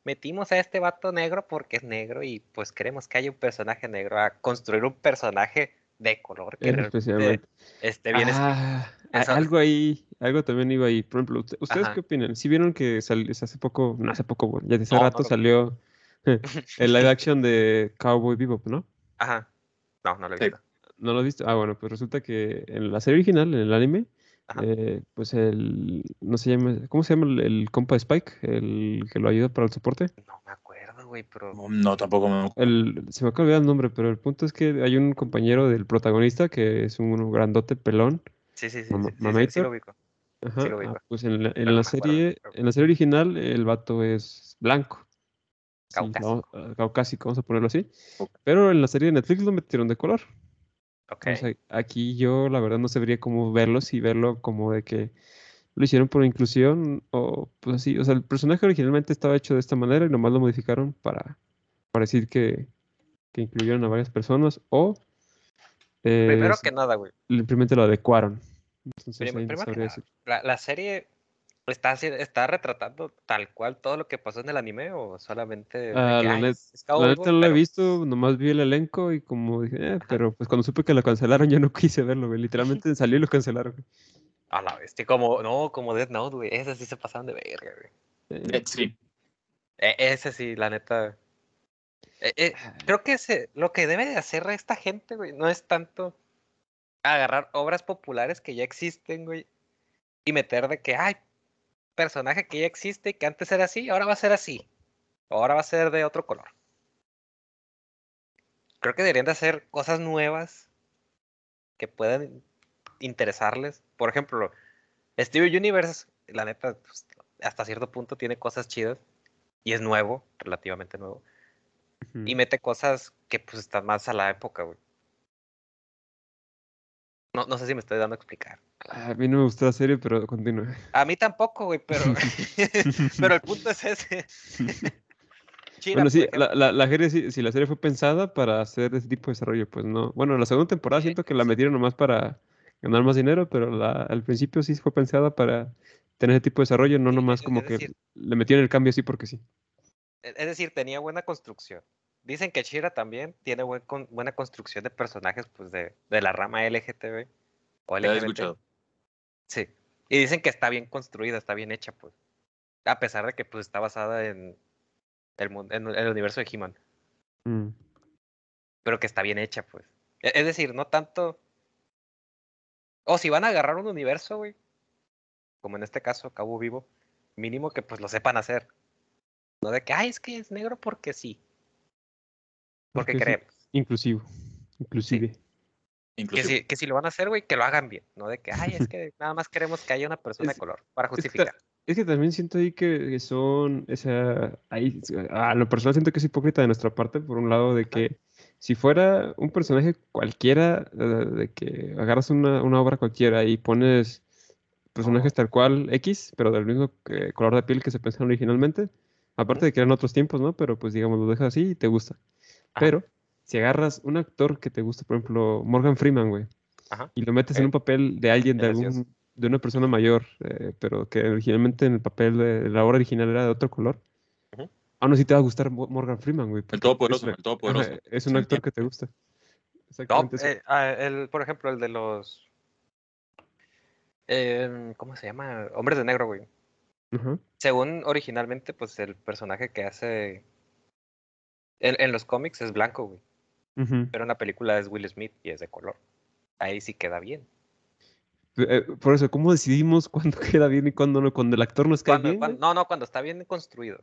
metimos a este vato negro porque es negro y pues queremos que haya un personaje negro, a construir un personaje de color que especialmente. esté bien. Ah, Eso- algo ahí, algo también iba ahí. Por ejemplo, ¿usted- ¿ustedes Ajá. qué opinan? Si vieron que salió hace poco, no hace poco, bueno, ya de hace No, no rato salió el live action de Cowboy Bebop, ¿no? Ajá. No, no lo he Sí. visto. ¿No lo has visto? Ah, bueno, pues resulta que en la serie original, en el anime. Eh, pues el, no se llama, ¿cómo se llama el, el compa de Spike? El que lo ayuda para el soporte. No me acuerdo, güey, pero. No, no, tampoco me... El, se me acaba de olvidar el nombre, pero el punto es que hay un compañero del protagonista que es un grandote pelón. Sí, sí, sí. Mama- sí, sí, sí, sí Mamator. lo ubico. Ajá, lo ah, pues en la, en la acuerdo, serie, en la serie original el vato es blanco. Caucásico. vamos- ah, caucásico, vamos a ponerlo así. Pero en la serie de Netflix lo metieron de color. Ok. O sea, aquí yo la verdad no sabría cómo verlo, si verlo como de que lo hicieron por inclusión o pues así. O sea, el personaje originalmente estaba hecho de esta manera y nomás lo modificaron para, para decir que, que incluyeron a varias personas o eh, Primero que nada, güey. simplemente lo adecuaron. Entonces Prim- ahí no primero que sabría nada, decir. la, la serie está, haci- está retratando tal cual todo lo que pasó en el anime o solamente Ah, la "Ay, net- es- es Cowboy La neta Bebop", no lo he visto, nomás vi el elenco y como dije, eh, pero pues cuando supe que lo cancelaron yo no quise verlo, güey. Literalmente salió y lo cancelaron. A la bestia, como, no, como Death Note, güey. Esas sí se pasaron de verga, güey. Eh, sí. E- ese sí, la neta. Eh, eh, creo que ese, lo que debe de hacer esta gente, güey, no es tanto agarrar obras populares que ya existen, güey, y meter de que, ay, personaje que ya existe que antes era así, ahora va a ser así. Ahora va a ser de otro color. Creo que deberían de hacer cosas nuevas que puedan interesarles. Por ejemplo, Steven Universe, la neta, pues, hasta cierto punto tiene cosas chidas y es nuevo, relativamente nuevo. Y mete cosas que pues están más a la época, güey. No, no sé si me estoy dando a explicar. A mí no me gustó la serie, pero continúa. A mí tampoco, güey, pero, pero el punto es ese. China, Bueno, sí, la, la, la serie, sí- si la serie fue pensada para hacer ese tipo de desarrollo, pues no. Bueno, la segunda temporada Sí, siento que la metieron nomás para ganar más dinero, pero la, al principio sí fue pensada para tener ese tipo de desarrollo, no nomás como que le metieron el cambio así porque sí. Es decir, tenía buena construcción. Dicen que Shira también tiene buen con- buena construcción de personajes pues de, de la rama LGTB o Ya he LGBT. escuchado. Sí. Y dicen que está bien construida, está bien hecha, pues. A pesar de que pues está basada en el, mun- en el universo de He-Man. Mm. Pero que está bien hecha, pues. E- Es decir, no tanto. O si van a agarrar un universo, güey. Como en este caso, Cabo Vivo. Mínimo que pues lo sepan hacer. No de que, ay, es que es negro porque sí. Porque queremos. Inclusivo. Inclusive. Que Inclusive. si, que si lo van a hacer, güey, que lo hagan bien. No de que, ay, es que nada más queremos que haya una persona Es- de color para es que ta- justificar. Es que también siento ahí que, que son, o sea, ahí, a lo personal siento que es hipócrita de nuestra parte, por un lado, de que si fuera un personaje cualquiera, eh, de que agarras una, una obra cualquiera y pones personajes tal cual X, pero del mismo que- color de piel que se pensaron originalmente, aparte de que eran otros tiempos, ¿no? Pero pues digamos, lo dejas así y te gusta. Ajá. Pero si agarras un actor que te gusta, por ejemplo, Morgan Freeman, güey, Ajá. y lo metes en Ok. un papel de alguien, de Gracioso. algún, de una persona mayor, eh, pero que originalmente en el papel de la obra original era de otro color, Ujú. aún así te va a gustar Mo- Morgan Freeman, güey. El todopoderoso, el todopoderoso. ajá, es un actor que te gusta. Exactamente eh, ah, el, por ejemplo, el de los. em, ¿Cómo se llama? Hombres de negro, güey. Ajá. Según originalmente, pues el personaje que hace. En, en los cómics es blanco, güey. Pero en la película es Will Smith y es de color. Ahí sí queda bien. Eh, Por eso, ¿cómo decidimos cuándo queda bien y cuándo no? Cuando el actor nos cae bien, cuando- no, no, cuando está bien construido.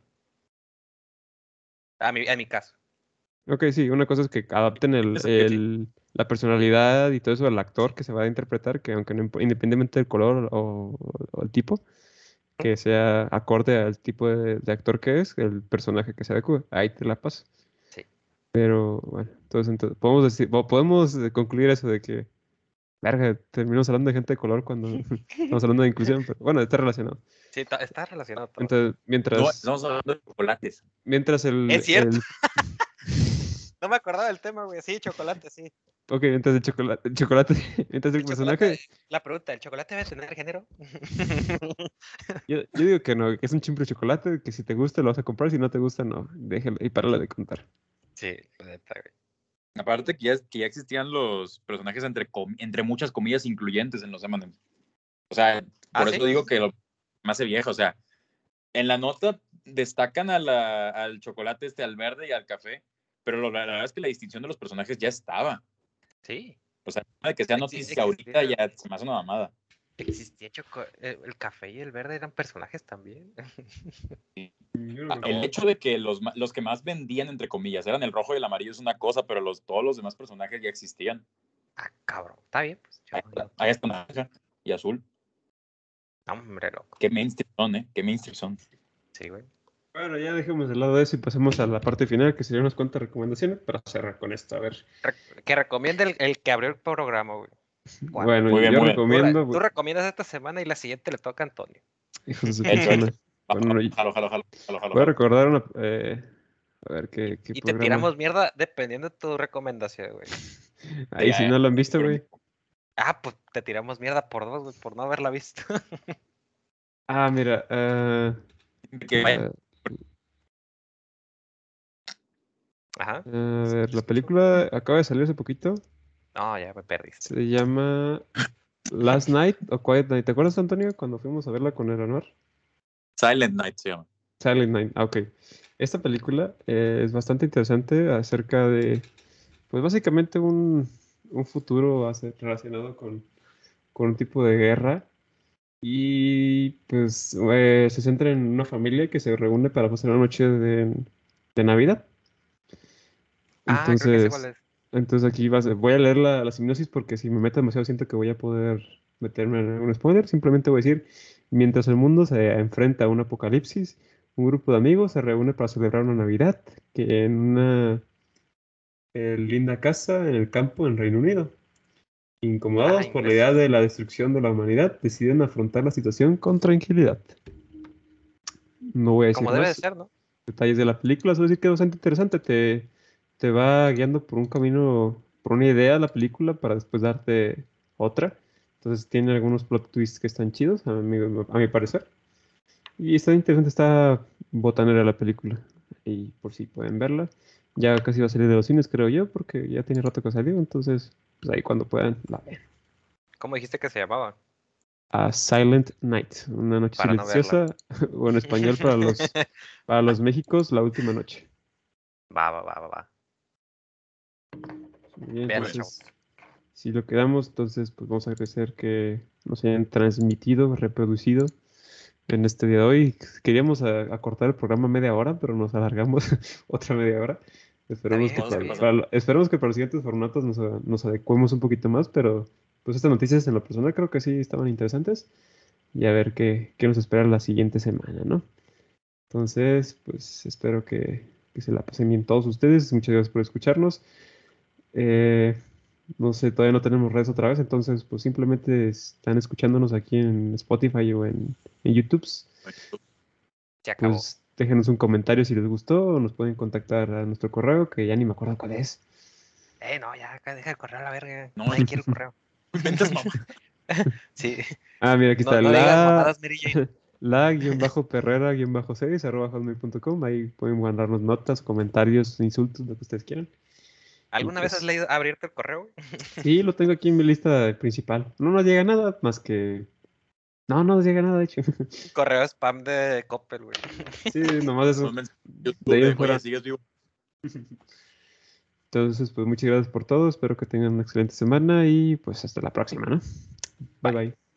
A mi, a mi caso. Ok, sí, una cosa es que adapten el, el- la personalidad y todo eso del actor que se va a interpretar, que aunque no independientemente del color o, o el tipo, que sea acorde al tipo de, de actor que es, el personaje que se adecue, ahí te la paso. Pero bueno, entonces, entonces podemos decir, po- podemos eh, concluir eso de que, verga, terminamos hablando de gente de color cuando estamos hablando de inclusión, pero bueno, está relacionado. Sí, ta- está relacionado todo. Entonces, mientras, No, estamos hablando de chocolates. mientras el, Es cierto. el- No me acordaba del tema, güey. Sí, chocolate, sí. ok, mientras el chocolate, el chocolate, mientras el El personaje, chocolate- la pregunta, ¿el chocolate debe tener género? yo, yo digo que no, que es un chimple de chocolate, que si te gusta lo vas a comprar, si no te gusta, no, déjalo y párala de contar. Sí, la neta, güey. Aparte que ya, que ya existían los personajes entre, com- entre muchas comillas incluyentes en los M&M's. O sea, ¿Ah, por sí? eso digo que lo me hace viejo. O sea, en la nota destacan a la- al chocolate este, al verde y al café, pero lo- la, verdad es que la distinción de los personajes ya estaba. Sí. O sea, de que sea noticia ahorita ya se me hace una mamada. Existía choco- eh, el café y el verde eran personajes también. Ah, El hecho de que los, que más vendían, entre comillas, eran el rojo y el amarillo es una cosa, pero los, todos los demás personajes ya existían. Ah, cabrón. Está bien, pues. Ahí está, ahí está naranja y azul. no, hombre, loco. Qué mainstream son, ¿eh? Qué mainstream son. Sí, güey. Bueno, ya dejemos de lado eso y pasemos a la parte final, que serían unas cuantas recomendaciones para cerrar con esto. A ver. Re- que recomiende el, el que abrió el programa, güey. Bueno, Muy bien, yo muy bien. Tú, re- recomiendo. tú recomiendas esta semana y la siguiente le toca a Antonio. hijos de su Voy a recordar una. eh, a ver qué, qué Y te tiramos mierda dependiendo de tu recomendación, güey. Ahí, si no lo han visto, güey. Ah, pues te tiramos mierda por dos, güey, por no haberla visto. Ah, mira. Que vaya- eh, Ajá. a ver, la película acaba de salir hace poquito. No, ya me perdiste. Se llama Last Night o Quiet Night. ¿Te acuerdas, Antonio, cuando fuimos a verla con el Anuar? Silent Night se llama. Silent Night, ah, ok. Esta película eh, es bastante interesante acerca de, pues básicamente un, un futuro hace- relacionado con, con un tipo de guerra y pues eh, se centra en una familia que se reúne para pasar una noche de, de Navidad. Ah, creo que sé Entonces, cuál es. Entonces aquí vas, voy a leer la, la sinopsis porque si me meto demasiado siento que voy a poder meterme en un spoiler. Simplemente voy a decir, mientras el mundo se enfrenta a un apocalipsis, un grupo de amigos se reúne para celebrar una Navidad que en una eh, linda casa en el campo en Reino Unido. Incomodados por la inglés. idea de la destrucción de la humanidad, deciden afrontar la situación con tranquilidad. No voy a decir Como debe de más ser, ¿no? detalles de la película, solo decir que es bastante interesante. Te, te va guiando por un camino, por una idea la película para después darte otra. Entonces tiene algunos plot twists que están chidos, a mi, a mi parecer. Y está interesante, está botanera la película. Y por si pueden verla. Ya casi va a salir de los cines, creo yo, porque ya tiene rato que salió. Entonces, pues ahí cuando puedan, la ven. ¿Cómo dijiste que se llamaba? A Silent Night, una noche Para no silenciosa, o en español para los, para los Méxicos, la última noche. Va, va, va, va, va. Bien, entonces, si lo quedamos, entonces pues vamos a agradecer que nos hayan transmitido, reproducido en este día de hoy. Queríamos a- acortar el programa media hora, pero nos alargamos otra media hora. Esperemos, que para, para esperemos que para los siguientes formatos nos, a- nos adecuemos un poquito más, pero pues estas noticias en lo personal creo que sí estaban interesantes y a ver qué, qué nos espera la siguiente semana, ¿no? Entonces, pues espero que, que se la pasen bien todos ustedes. Muchas gracias por escucharnos. Eh, no sé, todavía no tenemos redes otra vez, entonces pues simplemente están escuchándonos aquí en Spotify o en, en YouTube. Se acabó. Pues déjenos un comentario si les gustó o nos pueden contactar a nuestro correo, que ya ni me acuerdo cuál es. Eh, no, ya, acá deja el correo a la verga. No. Nadie quiere el correo. Inventes, mamá. Sí. Ah, mira, aquí No, está no digas la, mamadas, Mary Jane. la-perrera-6 arroba hotmail.com. Ahí pueden mandarnos notas, comentarios, insultos, lo que ustedes quieran. ¿Alguna vez has leído abrirte el correo? Sí, lo tengo aquí en mi lista principal. No nos llega nada más que... No, no nos llega nada, de hecho. Correo spam de Coppel, güey. Sí, nomás eso. De fuera. "Oye, ¿sigues vivo? Entonces, pues muchas gracias por todo. Espero que tengan una excelente semana y pues hasta la próxima, ¿no? Bye bye.